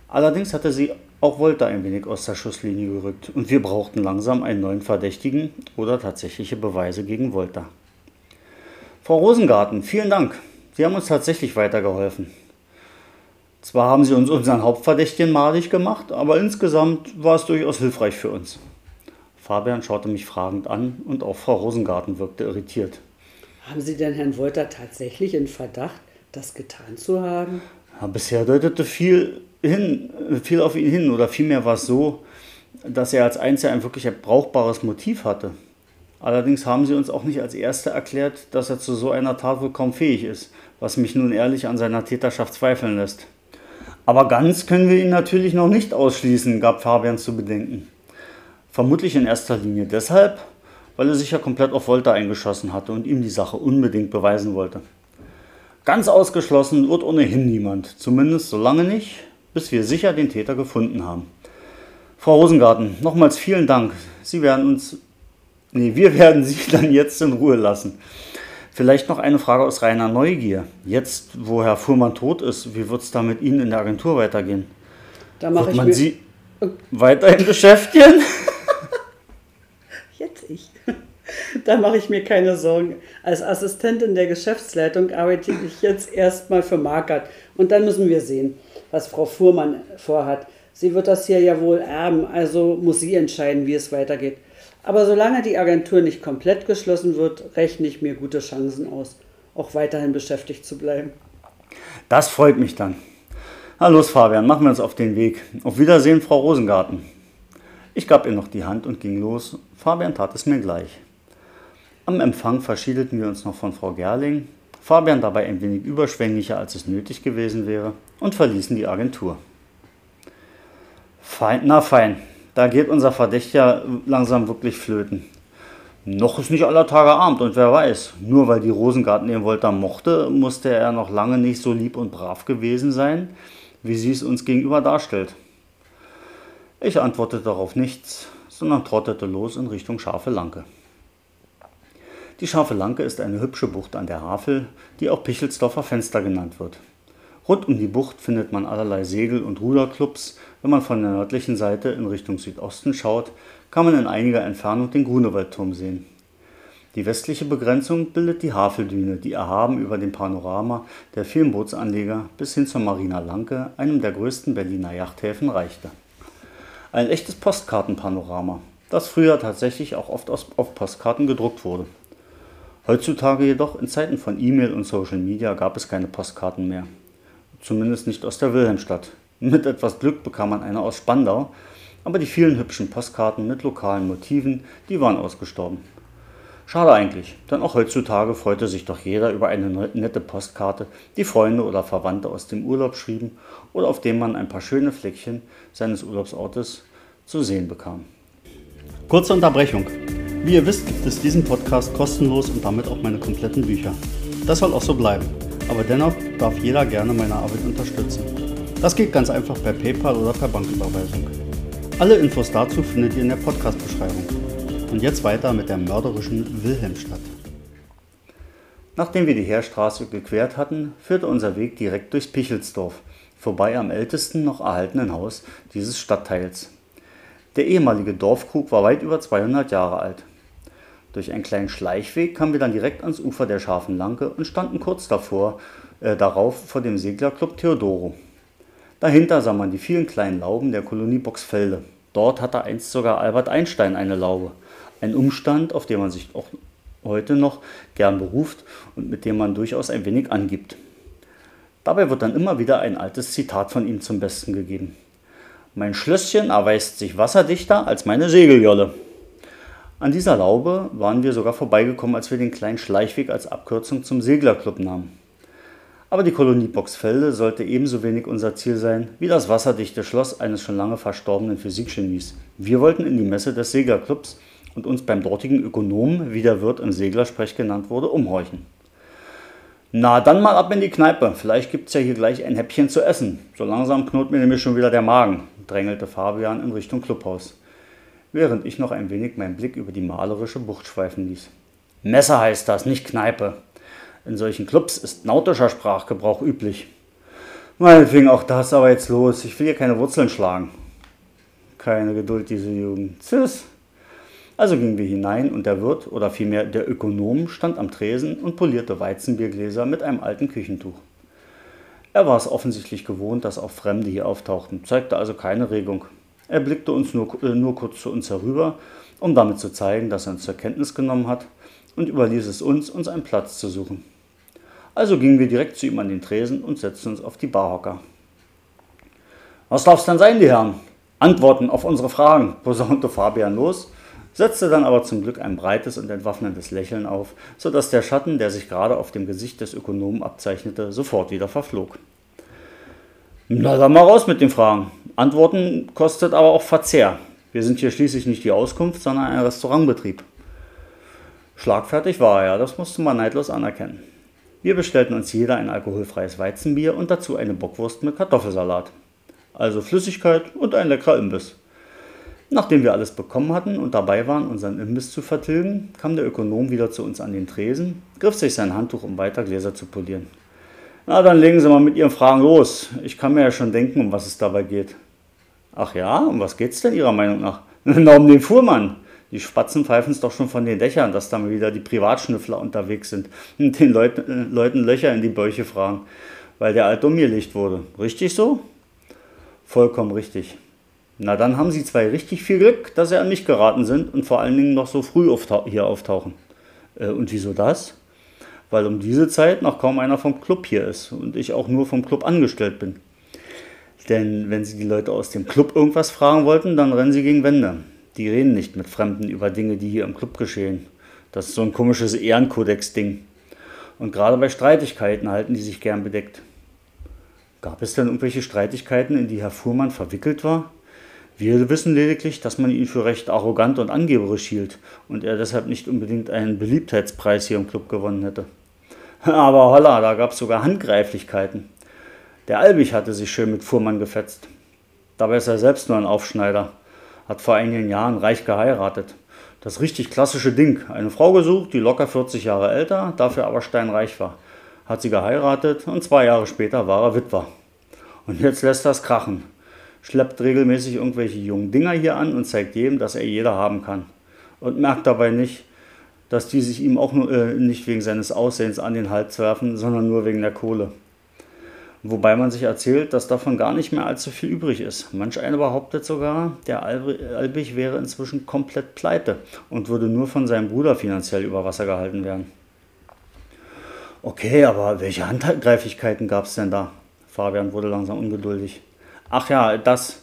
Allerdings hatte sie auch Volta ein wenig aus der Schusslinie gerückt und wir brauchten langsam einen neuen Verdächtigen oder tatsächliche Beweise gegen Volta. Frau Rosengarten, vielen Dank. Sie haben uns tatsächlich weitergeholfen. Zwar haben sie uns unseren Hauptverdächtigen madig gemacht, aber insgesamt war es durchaus hilfreich für uns. Fabian schaute mich fragend an und auch Frau Rosengarten wirkte irritiert. Haben Sie denn Herrn Wolter tatsächlich in Verdacht, das getan zu haben? Ja, bisher deutete viel, hin, viel auf ihn hin oder vielmehr war es so, dass er als Einziger ein wirklich brauchbares Motiv hatte. Allerdings haben sie uns auch nicht als Erste erklärt, dass er zu so einer Tat wohl kaum fähig ist, was mich nun ehrlich an seiner Täterschaft zweifeln lässt. Aber ganz können wir ihn natürlich noch nicht ausschließen, gab Fabian zu bedenken. Vermutlich in erster Linie deshalb, weil er sich ja komplett auf Volta eingeschossen hatte und ihm die Sache unbedingt beweisen wollte. Ganz ausgeschlossen wird ohnehin niemand, zumindest solange nicht, bis wir sicher den Täter gefunden haben. Frau Rosengarten, nochmals vielen Dank. Sie werden uns Nee, wir werden Sie dann jetzt in Ruhe lassen. Vielleicht noch eine Frage aus reiner Neugier. Jetzt, wo Herr Fuhrmann tot ist, wie wird es da mit Ihnen in der Agentur weitergehen? Da mache ich man mir Sie weiterhin beschäftigen? jetzt ich. Da mache ich mir keine Sorgen. Als Assistentin der Geschäftsleitung arbeite ich jetzt erstmal für Markert und dann müssen wir sehen, was Frau Fuhrmann vorhat. Sie wird das hier ja wohl erben, also muss sie entscheiden, wie es weitergeht. Aber solange die Agentur nicht komplett geschlossen wird, rechne ich mir gute Chancen aus, auch weiterhin beschäftigt zu bleiben. Das freut mich dann. Na los, Fabian, machen wir uns auf den Weg. Auf Wiedersehen, Frau Rosengarten. Ich gab ihr noch die Hand und ging los. Fabian tat es mir gleich. Am Empfang verschiedeten wir uns noch von Frau Gerling, Fabian dabei ein wenig überschwänglicher, als es nötig gewesen wäre, und verließen die Agentur. Fein, na fein, da geht unser Verdächtiger langsam wirklich flöten. Noch ist nicht aller Tage Abend und wer weiß, nur weil die Rosengarten den Volta mochte, musste er noch lange nicht so lieb und brav gewesen sein, wie sie es uns gegenüber darstellt. Ich antwortete darauf nichts, sondern trottete los in Richtung Scharfe Lanke. Die Scharfe Lanke ist eine hübsche Bucht an der Havel, die auch Pichelsdorfer Fenster genannt wird. Rund um die Bucht findet man allerlei Segel- und Ruderclubs. Wenn man von der nördlichen Seite in Richtung Südosten schaut, kann man in einiger Entfernung den Grunewaldturm sehen. Die westliche Begrenzung bildet die Haveldüne, die erhaben über dem Panorama der vielen Bootsanleger bis hin zur Marina Lanke, einem der größten Berliner Yachthäfen, reichte. Ein echtes Postkartenpanorama, das früher tatsächlich auch oft auf Postkarten gedruckt wurde. Heutzutage jedoch in Zeiten von E-Mail und Social Media gab es keine Postkarten mehr. Zumindest nicht aus der Wilhelmstadt. Mit etwas Glück bekam man eine aus Spandau, aber die vielen hübschen Postkarten mit lokalen Motiven, die waren ausgestorben. Schade eigentlich, denn auch heutzutage freute sich doch jeder über eine nette Postkarte, die Freunde oder Verwandte aus dem Urlaub schrieben oder auf dem man ein paar schöne Fleckchen seines Urlaubsortes zu sehen bekam. Kurze Unterbrechung. Wie ihr wisst, gibt es diesen Podcast kostenlos und damit auch meine kompletten Bücher. Das soll auch so bleiben aber dennoch darf jeder gerne meine Arbeit unterstützen. Das geht ganz einfach per PayPal oder per Banküberweisung. Alle Infos dazu findet ihr in der Podcast-Beschreibung. Und jetzt weiter mit der mörderischen Wilhelmstadt. Nachdem wir die Heerstraße gequert hatten, führte unser Weg direkt durchs Pichelsdorf, vorbei am ältesten noch erhaltenen Haus dieses Stadtteils. Der ehemalige Dorfkrug war weit über 200 Jahre alt. Durch einen kleinen Schleichweg kamen wir dann direkt ans Ufer der Scharfen Lanke und standen kurz davor, äh, darauf vor dem Seglerclub Theodoro. Dahinter sah man die vielen kleinen Lauben der Kolonie Boxfelde. Dort hatte einst sogar Albert Einstein eine Laube. Ein Umstand, auf den man sich auch heute noch gern beruft und mit dem man durchaus ein wenig angibt. Dabei wird dann immer wieder ein altes Zitat von ihm zum Besten gegeben. Mein Schlösschen erweist sich wasserdichter als meine Segeljolle. An dieser Laube waren wir sogar vorbeigekommen, als wir den kleinen Schleichweg als Abkürzung zum Seglerclub nahmen. Aber die Kolonie Boxfelde sollte ebenso wenig unser Ziel sein wie das wasserdichte Schloss eines schon lange verstorbenen Physikgenies. Wir wollten in die Messe des Seglerclubs und uns beim dortigen Ökonomen, wie der Wirt im Seglersprech genannt wurde, umhorchen. Na, dann mal ab in die Kneipe. Vielleicht gibt's ja hier gleich ein Häppchen zu essen. So langsam knurrt mir nämlich schon wieder der Magen, drängelte Fabian in Richtung Clubhaus während ich noch ein wenig meinen Blick über die malerische Bucht schweifen ließ. Messer heißt das, nicht Kneipe. In solchen Clubs ist nautischer Sprachgebrauch üblich. Meinetwegen auch das, aber jetzt los. Ich will hier keine Wurzeln schlagen. Keine Geduld, diese Jugend. Tschüss. Also gingen wir hinein und der Wirt, oder vielmehr der Ökonom, stand am Tresen und polierte Weizenbiergläser mit einem alten Küchentuch. Er war es offensichtlich gewohnt, dass auch Fremde hier auftauchten, zeigte also keine Regung. Er blickte uns nur, äh, nur kurz zu uns herüber, um damit zu zeigen, dass er uns zur Kenntnis genommen hat und überließ es uns, uns einen Platz zu suchen. Also gingen wir direkt zu ihm an den Tresen und setzten uns auf die Barhocker. Was darf's denn sein, die Herren? Antworten auf unsere Fragen, posaunte Fabian los, setzte dann aber zum Glück ein breites und entwaffnendes Lächeln auf, sodass der Schatten, der sich gerade auf dem Gesicht des Ökonomen abzeichnete, sofort wieder verflog. Na dann mal raus mit den Fragen. Antworten kostet aber auch Verzehr. Wir sind hier schließlich nicht die Auskunft, sondern ein Restaurantbetrieb. Schlagfertig war er, das musste man neidlos anerkennen. Wir bestellten uns jeder ein alkoholfreies Weizenbier und dazu eine Bockwurst mit Kartoffelsalat. Also Flüssigkeit und ein leckerer Imbiss. Nachdem wir alles bekommen hatten und dabei waren, unseren Imbiss zu vertilgen, kam der Ökonom wieder zu uns an den Tresen, griff sich sein Handtuch, um weiter Gläser zu polieren. Na, dann legen Sie mal mit Ihren Fragen los. Ich kann mir ja schon denken, um was es dabei geht. Ach ja, um was geht's denn Ihrer Meinung nach? Na, um den Fuhrmann. Die Spatzen pfeifen es doch schon von den Dächern, dass da mal wieder die Privatschnüffler unterwegs sind und den Leuten, äh, Leuten Löcher in die Bäuche fragen, weil der Alt umgelegt wurde. Richtig so? Vollkommen richtig. Na, dann haben Sie zwei richtig viel Glück, dass Sie an mich geraten sind und vor allen Dingen noch so früh auftau hier auftauchen. Äh, und wieso das? Weil um diese Zeit noch kaum einer vom Club hier ist und ich auch nur vom Club angestellt bin. Denn wenn Sie die Leute aus dem Club irgendwas fragen wollten, dann rennen Sie gegen Wände. Die reden nicht mit Fremden über Dinge, die hier im Club geschehen. Das ist so ein komisches Ehrenkodex-Ding. Und gerade bei Streitigkeiten halten die sich gern bedeckt. Gab es denn irgendwelche Streitigkeiten, in die Herr Fuhrmann verwickelt war? Wir wissen lediglich, dass man ihn für recht arrogant und angeberisch hielt und er deshalb nicht unbedingt einen Beliebtheitspreis hier im Club gewonnen hätte. Aber holla, da gab es sogar Handgreiflichkeiten. Der Albig hatte sich schön mit Fuhrmann gefetzt. Dabei ist er selbst nur ein Aufschneider, hat vor einigen Jahren reich geheiratet. Das richtig klassische Ding. Eine Frau gesucht, die locker 40 Jahre älter, dafür aber steinreich war. Hat sie geheiratet und zwei Jahre später war er Witwer. Und jetzt lässt es krachen schleppt regelmäßig irgendwelche jungen Dinger hier an und zeigt jedem, dass er jeder haben kann. Und merkt dabei nicht, dass die sich ihm auch nur, äh, nicht wegen seines Aussehens an den Hals werfen, sondern nur wegen der Kohle. Wobei man sich erzählt, dass davon gar nicht mehr allzu viel übrig ist. Manch einer behauptet sogar, der Albig wäre inzwischen komplett pleite und würde nur von seinem Bruder finanziell über Wasser gehalten werden. Okay, aber welche Handgreiflichkeiten gab es denn da? Fabian wurde langsam ungeduldig. Ach ja, das.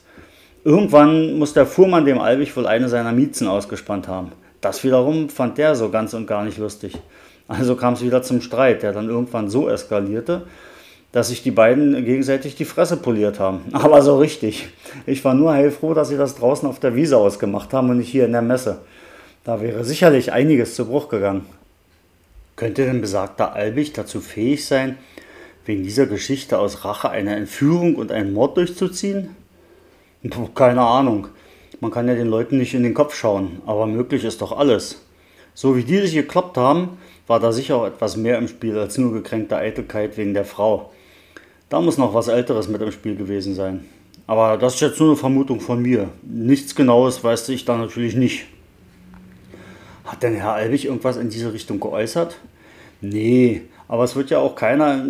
Irgendwann muss der Fuhrmann dem Albig wohl eine seiner Miezen ausgespannt haben. Das wiederum fand der so ganz und gar nicht lustig. Also kam es wieder zum Streit, der dann irgendwann so eskalierte, dass sich die beiden gegenseitig die Fresse poliert haben. Aber so richtig. Ich war nur heilfroh, dass sie das draußen auf der Wiese ausgemacht haben und nicht hier in der Messe. Da wäre sicherlich einiges zu Bruch gegangen. Könnte denn besagter Albig dazu fähig sein, wegen dieser Geschichte aus Rache eine Entführung und einen Mord durchzuziehen? Puh, keine Ahnung. Man kann ja den Leuten nicht in den Kopf schauen, aber möglich ist doch alles. So wie die sich gekloppt haben, war da sicher auch etwas mehr im Spiel als nur gekränkte Eitelkeit wegen der Frau. Da muss noch was Älteres mit im Spiel gewesen sein. Aber das ist jetzt nur eine Vermutung von mir. Nichts Genaues weiß ich da natürlich nicht. Hat denn Herr Albig irgendwas in diese Richtung geäußert? Nee, aber es wird ja auch keiner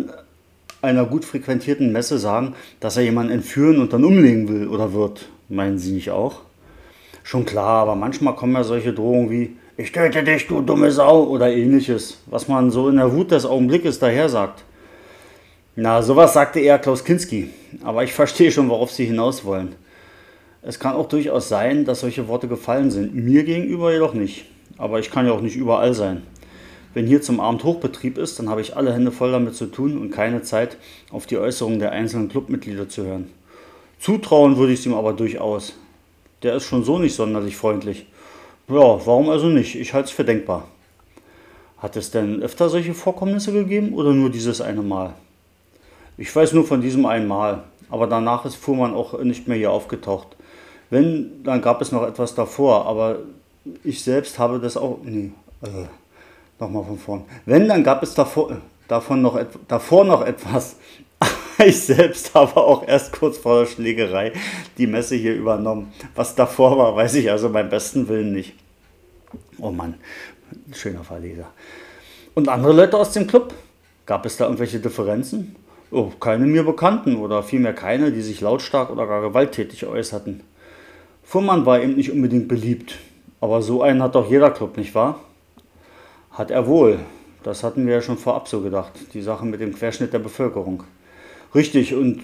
einer gut frequentierten Messe sagen, dass er jemanden entführen und dann umlegen will oder wird. Meinen Sie nicht auch? Schon klar, aber manchmal kommen ja solche Drohungen wie Ich töte dich, du dumme Sau oder ähnliches, was man so in der Wut des Augenblickes daher sagt. Na, sowas sagte eher Klaus Kinski, aber ich verstehe schon, worauf Sie hinaus wollen. Es kann auch durchaus sein, dass solche Worte gefallen sind, mir gegenüber jedoch nicht. Aber ich kann ja auch nicht überall sein. Wenn hier zum Abend Hochbetrieb ist, dann habe ich alle Hände voll damit zu tun und keine Zeit, auf die Äußerungen der einzelnen Clubmitglieder zu hören. Zutrauen würde ich es ihm aber durchaus. Der ist schon so nicht sonderlich freundlich. Ja, warum also nicht? Ich halte es für denkbar. Hat es denn öfter solche Vorkommnisse gegeben oder nur dieses eine Mal? Ich weiß nur von diesem einen Mal, aber danach ist Fuhrmann auch nicht mehr hier aufgetaucht. Wenn, dann gab es noch etwas davor, aber ich selbst habe das auch. Nee, äh, Nochmal von vorn. Wenn, dann gab es davor, davon noch, davor noch etwas. Ich selbst habe auch erst kurz vor der Schlägerei die Messe hier übernommen. Was davor war, weiß ich also beim besten Willen nicht. Oh Mann, schöner Verleser. Und andere Leute aus dem Club? Gab es da irgendwelche Differenzen? Oh, keine mir bekannten oder vielmehr keine, die sich lautstark oder gar gewalttätig äußerten. Fuhrmann war eben nicht unbedingt beliebt. Aber so einen hat doch jeder Club, nicht wahr? Hat er wohl. Das hatten wir ja schon vorab so gedacht. Die Sache mit dem Querschnitt der Bevölkerung. Richtig, und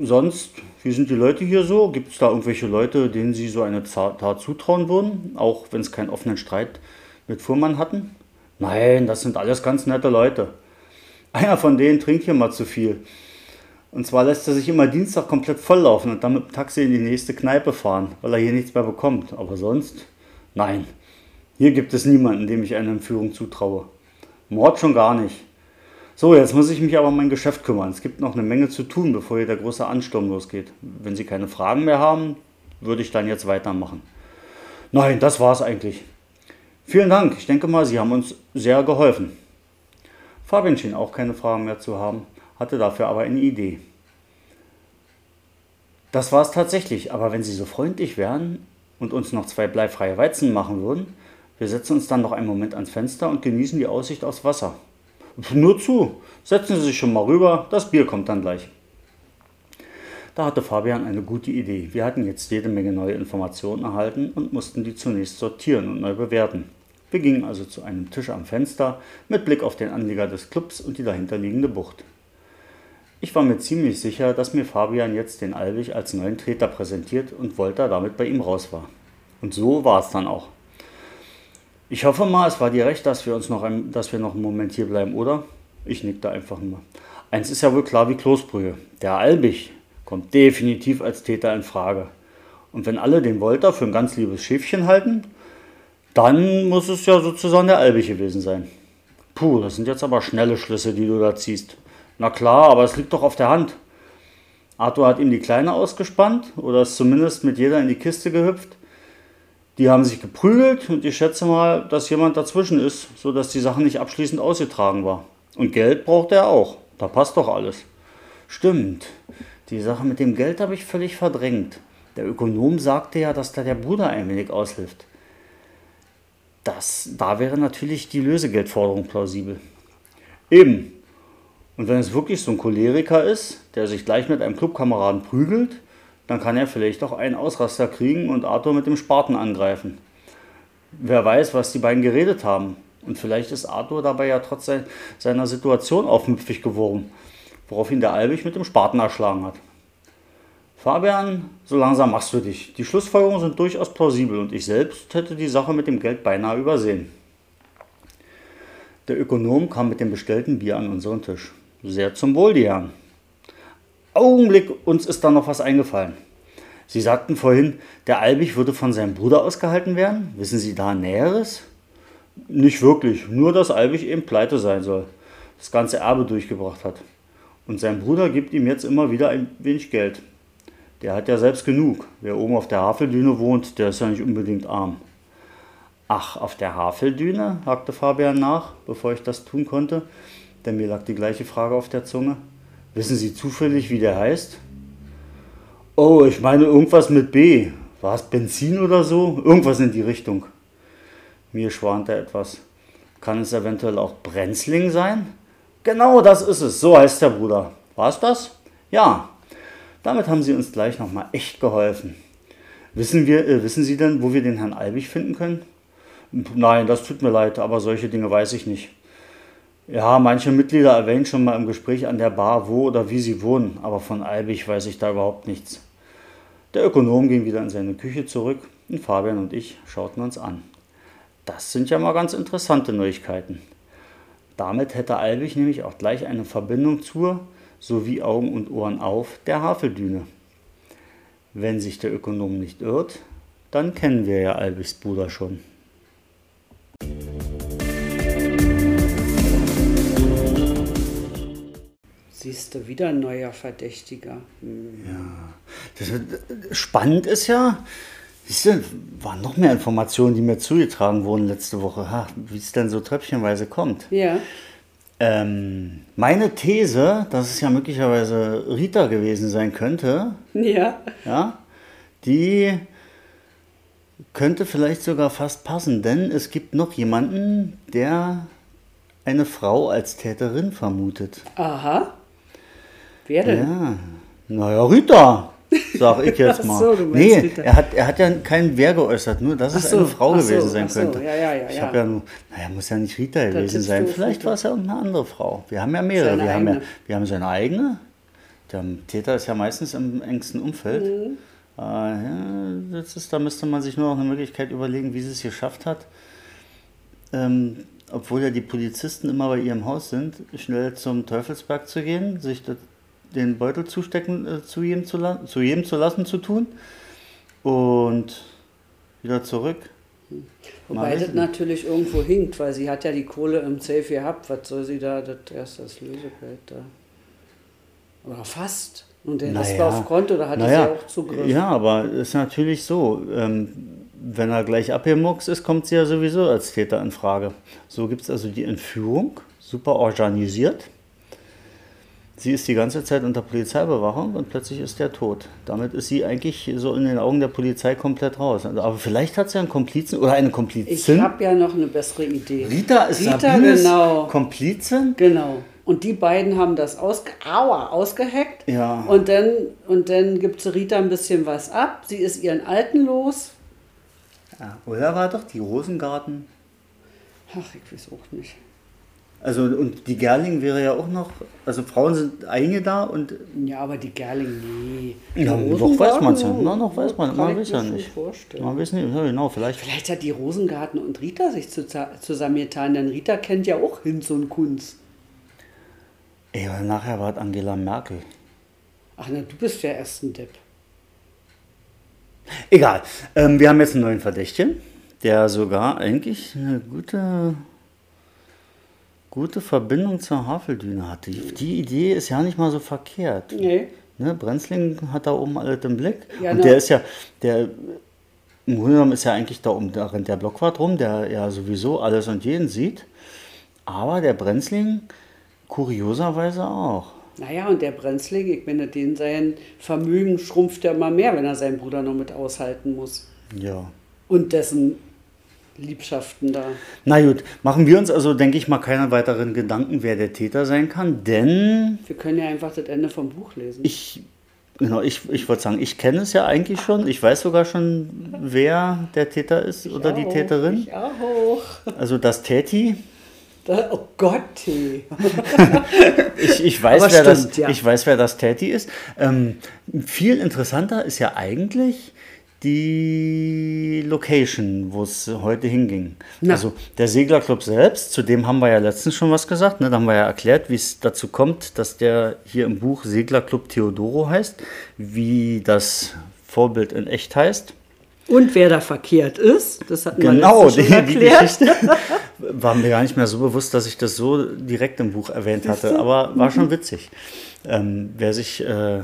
sonst wie sind die Leute hier so? Gibt es da irgendwelche Leute, denen Sie so eine Tat zutrauen würden, auch wenn es keinen offenen Streit mit Fuhrmann hatten? Nein, das sind alles ganz nette Leute. Einer von denen trinkt hier mal zu viel. Und zwar lässt er sich immer Dienstag komplett volllaufen und dann mit dem Taxi in die nächste Kneipe fahren, weil er hier nichts mehr bekommt. Aber sonst? Nein. Hier gibt es niemanden, dem ich eine Entführung zutraue. Mord schon gar nicht. So, jetzt muss ich mich aber um mein Geschäft kümmern. Es gibt noch eine Menge zu tun, bevor hier der große Ansturm losgeht. Wenn Sie keine Fragen mehr haben, würde ich dann jetzt weitermachen. Nein, das war's eigentlich. Vielen Dank. Ich denke mal, Sie haben uns sehr geholfen. Fabian schien auch keine Fragen mehr zu haben, hatte dafür aber eine Idee. Das war es tatsächlich, aber wenn Sie so freundlich wären und uns noch zwei bleifreie Weizen machen würden, wir setzen uns dann noch einen Moment ans Fenster und genießen die Aussicht aufs Wasser. Nur zu. Setzen Sie sich schon mal rüber, das Bier kommt dann gleich. Da hatte Fabian eine gute Idee. Wir hatten jetzt jede Menge neue Informationen erhalten und mussten die zunächst sortieren und neu bewerten. Wir gingen also zu einem Tisch am Fenster mit Blick auf den Anlieger des Clubs und die dahinterliegende Bucht. Ich war mir ziemlich sicher, dass mir Fabian jetzt den Albig als neuen Treter präsentiert und Volta damit bei ihm raus war. Und so war es dann auch. Ich hoffe mal, es war dir recht, dass wir uns noch, ein, dass wir noch einen Moment hier bleiben, oder? Ich nickte einfach nur. Eins ist ja wohl klar wie Kloßbrühe. Der Albig kommt definitiv als Täter in Frage. Und wenn alle den Wolter für ein ganz liebes Schäfchen halten, dann muss es ja sozusagen der Albig gewesen sein. Puh, das sind jetzt aber schnelle Schlüsse, die du da ziehst. Na klar, aber es liegt doch auf der Hand. Arthur hat ihm die Kleine ausgespannt oder ist zumindest mit jeder in die Kiste gehüpft. Die haben sich geprügelt und ich schätze mal, dass jemand dazwischen ist, sodass die Sache nicht abschließend ausgetragen war. Und Geld braucht er auch. Da passt doch alles. Stimmt. Die Sache mit dem Geld habe ich völlig verdrängt. Der Ökonom sagte ja, dass da der Bruder ein wenig aushilft. Das, da wäre natürlich die Lösegeldforderung plausibel. Eben. Und wenn es wirklich so ein Choleriker ist, der sich gleich mit einem Clubkameraden prügelt, dann kann er vielleicht auch einen Ausraster kriegen und Arthur mit dem Spaten angreifen. Wer weiß, was die beiden geredet haben. Und vielleicht ist Arthur dabei ja trotz seiner Situation aufmüpfig geworden, worauf ihn der Albig mit dem Spaten erschlagen hat. Fabian, so langsam machst du dich. Die Schlussfolgerungen sind durchaus plausibel und ich selbst hätte die Sache mit dem Geld beinahe übersehen. Der Ökonom kam mit dem bestellten Bier an unseren Tisch. Sehr zum Wohl, die Herren. Augenblick, uns ist da noch was eingefallen. Sie sagten vorhin, der Albig würde von seinem Bruder ausgehalten werden. Wissen Sie da Näheres? Nicht wirklich, nur dass Albig eben pleite sein soll, das ganze Erbe durchgebracht hat. Und sein Bruder gibt ihm jetzt immer wieder ein wenig Geld. Der hat ja selbst genug. Wer oben auf der Haveldüne wohnt, der ist ja nicht unbedingt arm. Ach, auf der Haveldüne? hakte Fabian nach, bevor ich das tun konnte, denn mir lag die gleiche Frage auf der Zunge. Wissen Sie zufällig, wie der heißt? Oh, ich meine irgendwas mit B. War es Benzin oder so? Irgendwas in die Richtung. Mir schwante etwas. Kann es eventuell auch Brenzling sein? Genau, das ist es. So heißt der Bruder. War es das? Ja. Damit haben Sie uns gleich nochmal echt geholfen. Wissen, wir, äh, wissen Sie denn, wo wir den Herrn Albig finden können? Nein, das tut mir leid, aber solche Dinge weiß ich nicht. Ja, manche Mitglieder erwähnen schon mal im Gespräch an der Bar, wo oder wie sie wohnen, aber von Albig weiß ich da überhaupt nichts. Der Ökonom ging wieder in seine Küche zurück und Fabian und ich schauten uns an. Das sind ja mal ganz interessante Neuigkeiten. Damit hätte Albig nämlich auch gleich eine Verbindung zur, sowie Augen und Ohren auf, der Haveldüne. Wenn sich der Ökonom nicht irrt, dann kennen wir ja Albigs Bruder schon. Siehst du, wieder ein neuer Verdächtiger. Hm. Ja. Das, spannend ist ja, siehst du, waren noch mehr Informationen, die mir zugetragen wurden letzte Woche, wie es denn so tröpfchenweise kommt. Ja. Ähm, meine These, dass es ja möglicherweise Rita gewesen sein könnte, ja. Ja, die könnte vielleicht sogar fast passen, denn es gibt noch jemanden, der eine Frau als Täterin vermutet. Aha. Wer denn? Ja, naja, Rita, sag ich jetzt mal. So, nee, er hat, er hat ja keinen Wer geäußert, nur dass Ach es so, eine Frau so, gewesen sein so, könnte. ja, ja, ja, ich habe ja nur, naja, muss ja nicht Rita gewesen sein. Vielleicht war es ja irgendeine andere Frau. Wir haben ja mehrere. Seine Wir haben, ja, wir haben seine eigene, Der Täter ist ja meistens im engsten Umfeld. Mhm. Äh, ja, das ist, da müsste man sich nur noch eine Möglichkeit überlegen, wie sie es geschafft hat, ähm, obwohl ja die Polizisten immer bei ihrem Haus sind, schnell zum Teufelsberg zu gehen, sich den Beutel zustecken, äh, zu, jedem zu, zu jedem zu lassen zu tun und wieder zurück. Wobei das natürlich irgendwo hinkt, weil sie hat ja die Kohle im Safe gehabt. Was soll sie da, das erst das Lösegeld da? Oder fast. Und der naja, war auf Konto, da hatte naja, sie auch Zugriff. Ja, aber es ist natürlich so, ähm, wenn er gleich abgemuckst ist, kommt sie ja sowieso als Täter in Frage. So gibt es also die Entführung, super organisiert. Sie ist die ganze Zeit unter Polizeibewachung und plötzlich ist der tot. Damit ist sie eigentlich so in den Augen der Polizei komplett raus. Also, aber vielleicht hat sie einen Komplizen oder eine Komplizin. Ich habe ja noch eine bessere Idee. Rita ist Rita, Sabines genau. Komplizin? Genau. Und die beiden haben das ausge Aua, ausgeheckt. Ja. Und dann, und dann gibt Rita ein bisschen was ab. Sie ist ihren Alten los. Ja, oder war doch die Rosengarten? Ach, ich weiß auch nicht. Also und die Gerling wäre ja auch noch, also Frauen sind einige da und. Ja, aber die Gerling, nee. Ja, noch weiß man es ja. Na, noch weiß man, man weiß ja nicht. Vorstellen. Man weiß nicht, ja, genau, vielleicht. Vielleicht hat die Rosengarten und Rita sich zusammengetan, denn Rita kennt ja auch Hinz und Kunz. Ey, aber nachher war es Angela Merkel. Ach na, du bist ja erst ein Depp. Egal. Ähm, wir haben jetzt einen neuen Verdächtigen, der sogar eigentlich eine gute gute Verbindung zur Haveldüne hatte. Die Idee ist ja nicht mal so verkehrt. Nee. Ne, Brenzling hat da oben alles im Blick. Ja, und no. der ist ja, der im Grunde genommen ist ja eigentlich da oben, da rennt der Blockwart rum, der ja sowieso alles und jeden sieht. Aber der Brenzling kurioserweise auch. Naja, und der Brenzling, ich meine, den sein Vermögen schrumpft ja immer mehr, wenn er seinen Bruder noch mit aushalten muss. Ja. Und dessen Liebschaften da. Na gut, machen wir uns also, denke ich mal, keine weiteren Gedanken, wer der Täter sein kann, denn. Wir können ja einfach das Ende vom Buch lesen. Ich, genau, ich, ich würde sagen, ich kenne es ja eigentlich schon. Ich weiß sogar schon, wer der Täter ist ich oder auch, die Täterin. Ich auch. Also das Täti. Da, oh Gott. ich, ich, weiß, wer stimmt, das, ja. ich weiß, wer das Täti ist. Ähm, viel interessanter ist ja eigentlich die Location, wo es heute hinging. Na. Also der Seglerclub selbst, zu dem haben wir ja letztens schon was gesagt. Ne? Da haben wir ja erklärt, wie es dazu kommt, dass der hier im Buch Seglerclub Theodoro heißt, wie das Vorbild in echt heißt. Und wer da verkehrt ist, das hat man genau, schon die, erklärt. Die Geschichte war mir gar nicht mehr so bewusst, dass ich das so direkt im Buch erwähnt hatte, aber war schon witzig. Ähm, wer sich äh,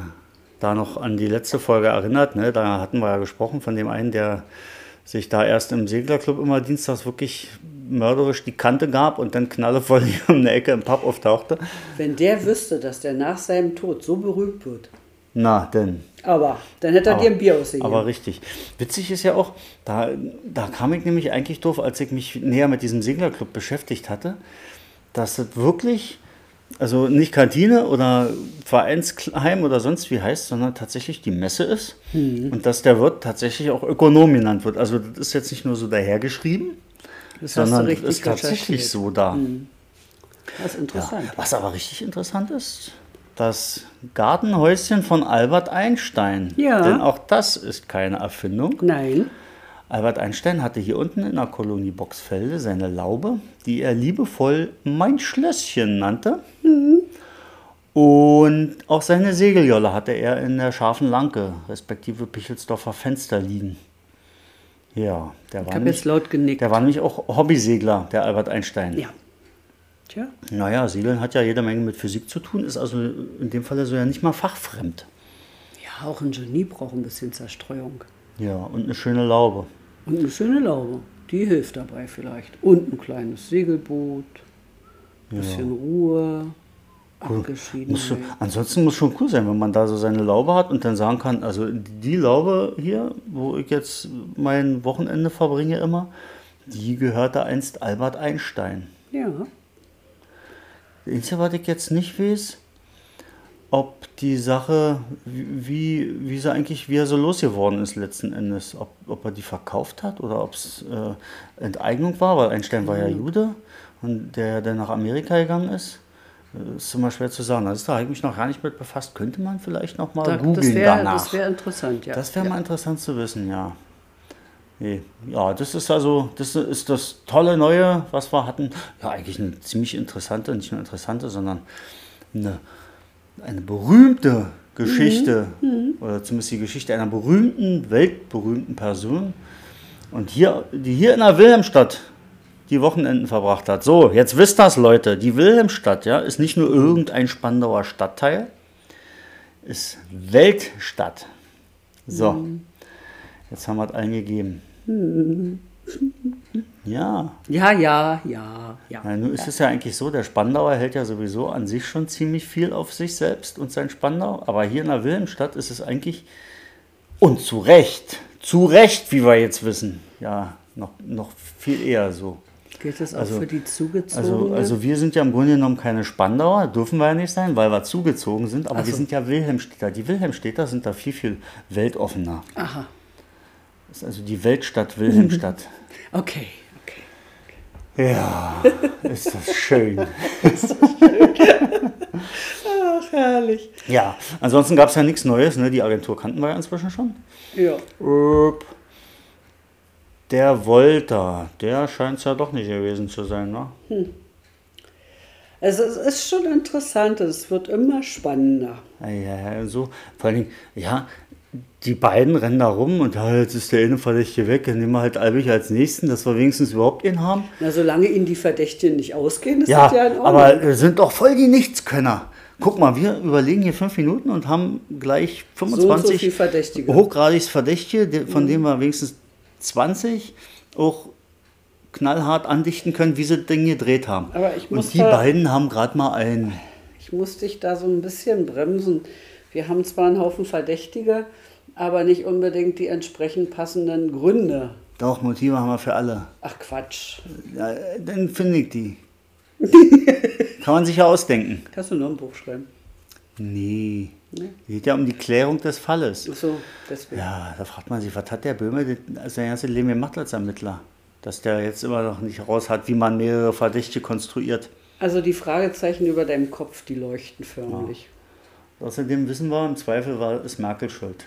da noch an die letzte Folge erinnert, ne, da hatten wir ja gesprochen von dem einen, der sich da erst im Seglerclub immer dienstags wirklich mörderisch die Kante gab und dann knallevoll um eine Ecke im Pub auftauchte. Wenn der wüsste, dass der nach seinem Tod so berühmt wird. Na, denn. Aber, dann hätte er aber, dir ein Bier ausgegeben. Aber richtig. Witzig ist ja auch, da, da kam ich nämlich eigentlich doof, als ich mich näher mit diesem Seglerclub beschäftigt hatte, dass es wirklich also nicht Kantine oder Vereinsheim oder sonst wie heißt, sondern tatsächlich die Messe ist mhm. und dass der Wirt tatsächlich auch Ökonom genannt wird. Also das ist jetzt nicht nur so dahergeschrieben, das sondern das ist tatsächlich so da. Mhm. Das ist interessant. Ja, was aber richtig interessant ist, das Gartenhäuschen von Albert Einstein. Ja. Denn auch das ist keine Erfindung. Nein. Albert Einstein hatte hier unten in der Kolonie Boxfelde seine Laube, die er liebevoll mein Schlösschen nannte. Mhm. Und auch seine Segeljolle hatte er in der scharfen Lanke, respektive Pichelsdorfer Fenster liegen. Ja, der ich war, nämlich, jetzt laut genickt. der war nämlich auch Hobbysegler, der Albert Einstein. Ja. Tja. Naja, Segeln hat ja jede Menge mit Physik zu tun, ist also in dem Fall so ja nicht mal fachfremd. Ja, auch ein Genie braucht ein bisschen Zerstreuung. Ja, und eine schöne Laube. Und eine schöne Laube. Die hilft dabei vielleicht. Und ein kleines Segelboot. Ein bisschen ja. Ruhe. Cool. Muss ansonsten muss schon cool sein, wenn man da so seine Laube hat und dann sagen kann, also die Laube hier, wo ich jetzt mein Wochenende verbringe immer, die gehörte einst Albert Einstein. Ja. Einzige, was ich jetzt nicht weiß, ob die Sache, wie, wie sie eigentlich, wie er so losgeworden ist letzten Endes, ob, ob er die verkauft hat oder ob es äh, Enteignung war, weil Einstein war ja mhm. Jude und der, der nach Amerika gegangen ist. Das ist immer schwer zu sagen. Ist, da habe ich mich noch gar nicht mit befasst. Könnte man vielleicht noch mal Da, googeln das wäre danach. das wär interessant, ja. Das wäre ja. mal interessant zu wissen, ja. Nee. Ja, das ist also, das ist das tolle Neue, was wir hatten. Ja, eigentlich eine ziemlich interessante, nicht nur interessante, sondern eine, eine berühmte Geschichte, oder zumindest die Geschichte einer berühmten, weltberühmten Person. Und hier, die hier in der Wilhelmstadt die Wochenenden verbracht hat. So, jetzt wisst das, Leute. Die Wilhelmstadt, ja, ist nicht nur irgendein Spandauer Stadtteil, ist Weltstadt. So, jetzt haben wir es eingegeben. Ja, Ja, ja, ja, ja. ja, nun ist es ja eigentlich so, der Spandauer hält ja sowieso an sich schon ziemlich viel auf sich selbst und sein Spandau. Aber hier in der Wilhelmstadt ist es eigentlich, und zu Recht, zu Recht, wie wir jetzt wissen, ja, noch, noch viel eher so. Gilt das auch Also- für die Also, Zugezogenen? also wir sind ja im Grunde genommen keine Spandauer, dürfen wir ja nicht sein, weil wir zugezogen sind, aber Ach wir so. sind ja Wilhelmstädter. Die Wilhelmstädter sind da viel, viel weltoffener. Aha, Das ist also die Weltstadt Wilhelmstadt. okay, okay. Ja, ist das schön. Ach, herrlich. Ja, ansonsten gab es ja nichts Neues. Ne? Die Agentur kannten wir ja inzwischen schon. Ja. Der Volta, der scheint es ja doch nicht gewesen zu sein. Ne? Also es ist schon interessant, es wird immer spannender. Ja, ja, ja, so. Vor allen Dingen, ja, die beiden rennen da rum und ja, jetzt ist der eine Verdächtige weg, dann nehmen wir halt Albig als nächsten, dass wir wenigstens überhaupt einen haben. Na, solange ihnen die Verdächtigen nicht ausgehen, ist Ja, das ja in Ordnung. aber sind doch voll die Nichtskönner. Guck mal, wir überlegen hier fünf Minuten und haben gleich so und so 25 viel Verdächtige. hochgradig Verdächtige, von denen wir wenigstens 20 auch knallhart andichten können, wie sie das Ding gedreht haben. Aber ich muss und die beiden haben gerade mal einen. Ich muss dich da so ein bisschen bremsen. Wir haben zwar einen Haufen Verdächtige, aber nicht unbedingt die entsprechend passenden Gründe. Doch, Motive haben wir für alle. Ach Quatsch. Ja, dann finde ich die. Kann man sich ja ausdenken. Kannst du noch ein Buch schreiben? Nee. Nee. Geht ja um die Klärung des Falles. Ach so, deswegen. Ja, da fragt man sich, was hat der Böhme sein ganzes Leben gemacht als Ermittler? Dass der jetzt immer noch nicht raus hat, wie man mehrere Verdächtige konstruiert. Also die Fragezeichen über deinem Kopf, die leuchten förmlich. Außerdem wissen wir, im Zweifel war es Merkel schuld.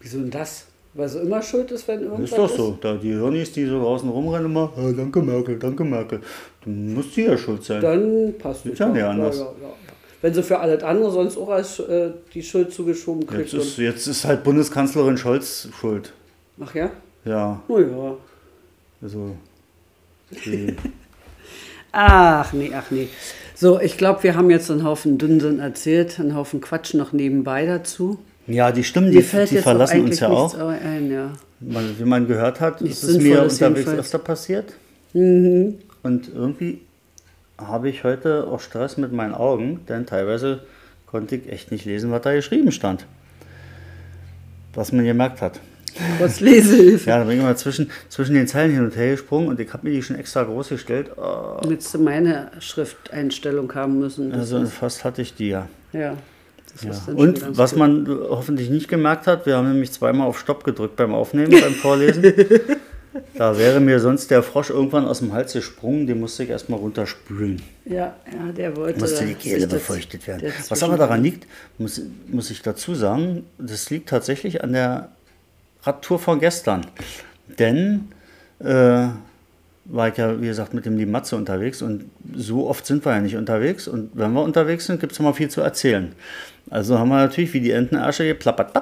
Wieso denn das? Weil sie immer schuld ist, wenn irgendwas ist doch so. Da die Hirnis, die so draußen rumrennen, immer, ja, danke Merkel, danke Merkel. Dann muss sie ja schuld sein. Dann passt es. Ist ja nicht anders. Ja, ja, ja. Wenn sie für alles andere sonst auch als äh, die Schuld zugeschoben kriegt. Jetzt ist, jetzt ist halt Bundeskanzlerin Scholz schuld. Ach ja? Ja, Oh ja. also. Die, Ach nee, ach nee. So, ich glaube, wir haben jetzt einen Haufen Dünnsinn erzählt, einen Haufen Quatsch noch nebenbei dazu. Ja, die Stimmen, Mir die, die verlassen uns ja auch. ein, ja. Wie man gehört hat, Nichts ist es mir unterwegs jedenfalls. öfter passiert. Mhm. Und irgendwie habe ich heute auch Stress mit meinen Augen, denn teilweise konnte ich echt nicht lesen, was da geschrieben stand. Was man gemerkt hat. Kurz Lesehilfe. Ja, da bin ich mal zwischen, zwischen den Zeilen hin und her gesprungen und ich habe mir die schon extra groß gestellt. Oh, Jetzt du meine Schrifteinstellung haben müssen. Also fast hatte ich die ja. ja. Das ja. Und was gut. man hoffentlich nicht gemerkt hat, wir haben nämlich zweimal auf Stopp gedrückt beim Aufnehmen, beim Vorlesen. Da wäre mir sonst der Frosch irgendwann aus dem Hals gesprungen, den musste ich erstmal runterspülen. Ja, ja, der wollte. musste die Kehle das- befeuchtet werden. der Was aber daran liegt, muss, muss ich dazu sagen, das liegt tatsächlich an der Radtour von gestern. Denn äh, war ich ja, wie gesagt, mit dem lieben Matze unterwegs und so oft sind wir ja nicht unterwegs. Und wenn wir unterwegs sind, gibt es immer viel zu erzählen. Also haben wir natürlich wie die Entenasche geplappert.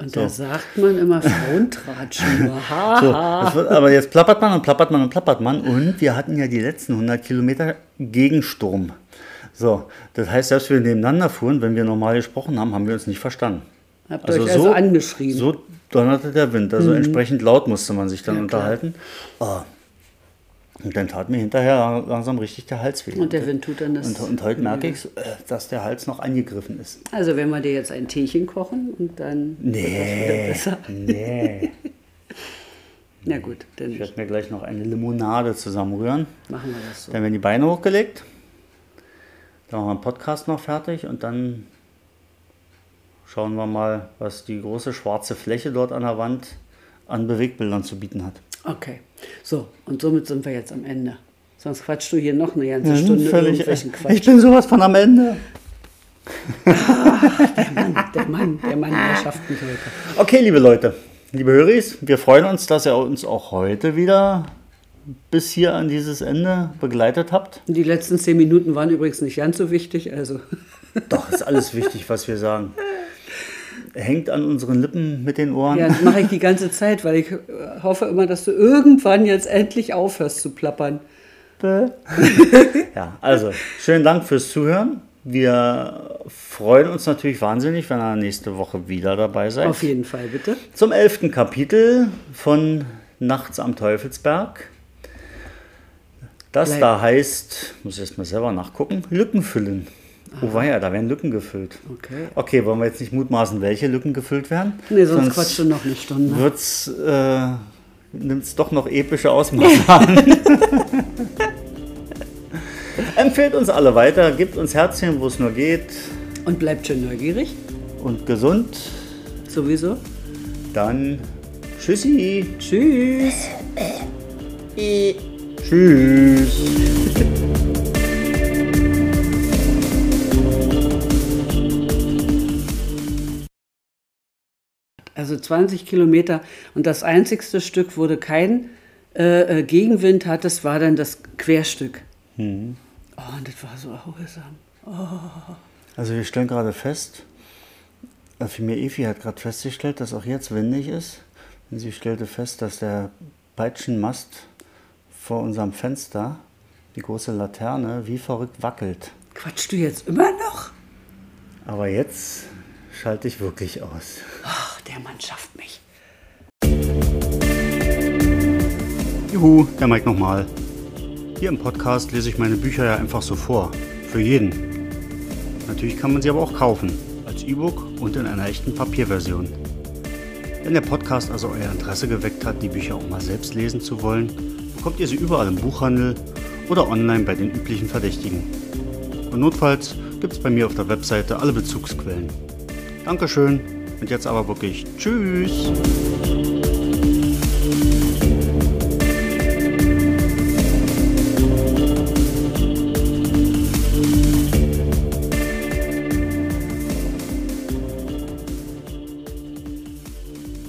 Und so. da sagt man immer Frontratschen. so, aber jetzt plappert man und plappert man und plappert man. Und wir hatten ja die letzten 100 Kilometer Gegensturm. So, das heißt, selbst wenn wir nebeneinander fuhren, wenn wir normal gesprochen haben, haben wir uns nicht verstanden. Habt also euch also so, angeschrieben. So donnerte der Wind. Also mhm. entsprechend laut musste man sich dann ja, unterhalten. Oh, und dann tat mir hinterher langsam richtig der Hals weh. Und der Wind tut dann das. und, und heute merke ich, äh, dass der Hals noch angegriffen ist. Also wenn wir dir jetzt ein Teechen kochen und dann wird das wieder Nee, besser. nee. Na gut, dann Ich werde mir gleich noch eine Limonade zusammenrühren. machen wir das so. Dann werden die Beine hochgelegt. Dann machen wir den Podcast noch fertig und dann schauen wir mal, was die große schwarze Fläche dort an der Wand an Bewegbildern zu bieten hat. Okay. So, und somit sind wir jetzt am Ende. Sonst quatschst du hier noch eine ganze Stunde Völlig, irgendwelchen ich Quatsch. bin sowas von am Ende. Der Mann, der Mann, der schafft mich heute. Okay, liebe Leute, liebe Höris, wir freuen uns, dass ihr uns auch heute wieder bis hier an dieses Ende begleitet habt. Die letzten zehn Minuten waren übrigens nicht ganz so wichtig, also Doch, ist alles wichtig, was wir sagen. Hängt an unseren Lippen mit den Ohren. ja, das mache ich die ganze Zeit, weil ich äh, hoffe immer, dass du irgendwann jetzt endlich aufhörst zu plappern. Ja, also schönen Dank fürs Zuhören. Wir freuen uns natürlich wahnsinnig, wenn ihr nächste Woche wieder dabei seid. Auf jeden Fall, bitte. Zum elften Kapitel von Nachts am Teufelsberg. Das Bleib- da heißt, muss ich erst mal selber nachgucken, Lücken füllen. Oh weia, da werden Lücken gefüllt. Okay. Okay, wollen wir jetzt nicht mutmaßen, welche Lücken gefüllt werden? Nee, sonst quatschst du noch eine Stunde. Wird's, äh, nimmt's doch noch epische Ausmaße an. Empfehlt uns alle weiter, gebt uns Herzchen, wo es nur geht Und bleibt schön neugierig. und gesund. Sowieso. Dann tschüssi. Tschüss. Tschüss. Also 20 Kilometer. Und das einzigste Stück, wo du keinen äh, äh, Gegenwind hattest, war dann das Querstück. Oh, und das war so erholsam. Also wir stellen gerade fest, äh, vielmehr Evi hat gerade festgestellt, dass auch jetzt windig ist. Und sie stellte fest, dass der Peitschenmast vor unserem Fenster, die große Laterne, wie verrückt wackelt. Quatschst du jetzt immer noch? Aber jetzt schalte ich wirklich aus. Ach, der Mann schafft mich. Juhu, der Mike nochmal. Hier im Podcast lese ich meine Bücher ja einfach so vor. Für jeden. Natürlich kann man sie aber auch kaufen. Als E-Book und in einer echten Papierversion. Wenn der Podcast also euer Interesse geweckt hat, die Bücher auch mal selbst lesen zu wollen, bekommt ihr sie überall im Buchhandel oder online bei den üblichen Verdächtigen. Und notfalls gibt es bei mir auf der Webseite alle Bezugsquellen. Dankeschön und jetzt aber wirklich Tschüss.